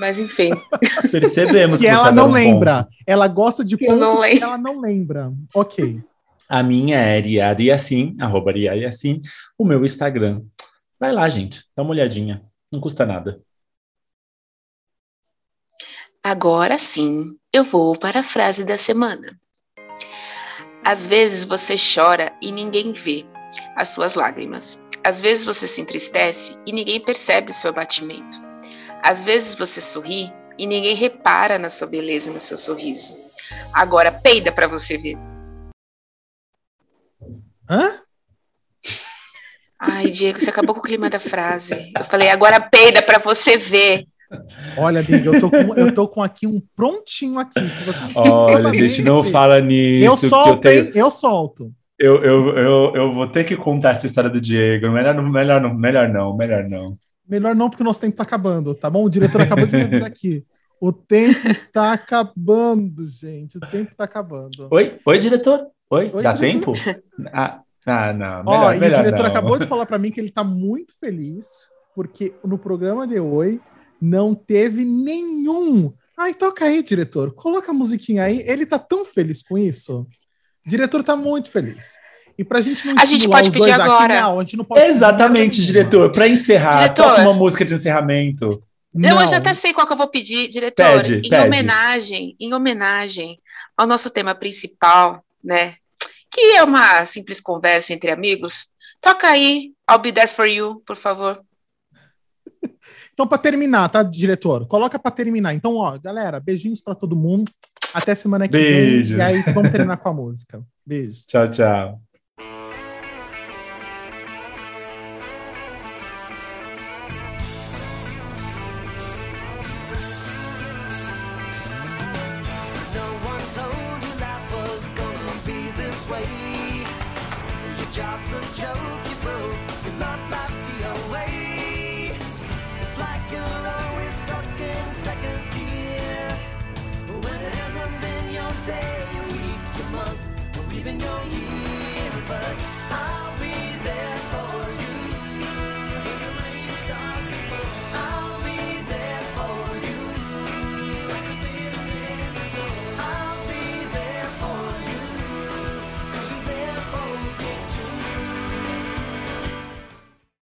Mas enfim. Percebemos que, que ela não lembra. Ponto. Ela gosta de ponto não ela não lembra. Ok. A minha é Riada assim, arroba Riada assim, o meu Instagram. Vai lá, gente. Dá uma olhadinha. Não custa nada. Agora sim, eu vou para a frase da semana. Às vezes você chora e ninguém vê as suas lágrimas. Às vezes você se entristece e ninguém percebe o seu abatimento. Às vezes você sorri e ninguém repara na sua beleza no seu sorriso. Agora peida para você ver. Hã? Ai, Diego, você acabou com o clima da frase. Eu falei, agora peida para você ver. Olha, Big, eu tô, com, eu tô com aqui um prontinho aqui. Olha, a gente não fala nisso. Eu solto, eu, tenho... eu solto. Eu, eu, eu, eu vou ter que contar essa história do Diego. Melhor, melhor, não, melhor não, melhor não. Melhor não, porque o nosso tempo tá acabando, tá bom? O diretor acabou de me avisar aqui. O tempo está acabando, gente. O tempo está acabando. Oi, oi, diretor. Oi, oi dá diretor? tempo? Ah, ah, não. Melhor, Ó, e o diretor não. acabou de falar para mim que ele está muito feliz porque no programa de hoje não teve nenhum. Ai, toca aí, diretor. Coloca a musiquinha aí. Ele tá tão feliz com isso. O diretor tá muito feliz. E pra gente não A gente pode pedir agora. Aqui, não, a gente não pode Exatamente, diretor. Para encerrar, diretor. toca uma música de encerramento. Não, não, eu já até sei qual que eu vou pedir, diretor. Pede, em pede. homenagem, em homenagem ao nosso tema principal, né? Que é uma simples conversa entre amigos. Toca aí, I'll be there for you, por favor. Então, para terminar, tá, diretor? Coloca para terminar. Então, ó, galera, beijinhos para todo mundo. Até semana que Beijo. vem. E aí, vamos terminar com a música. Beijo. Tchau, tchau.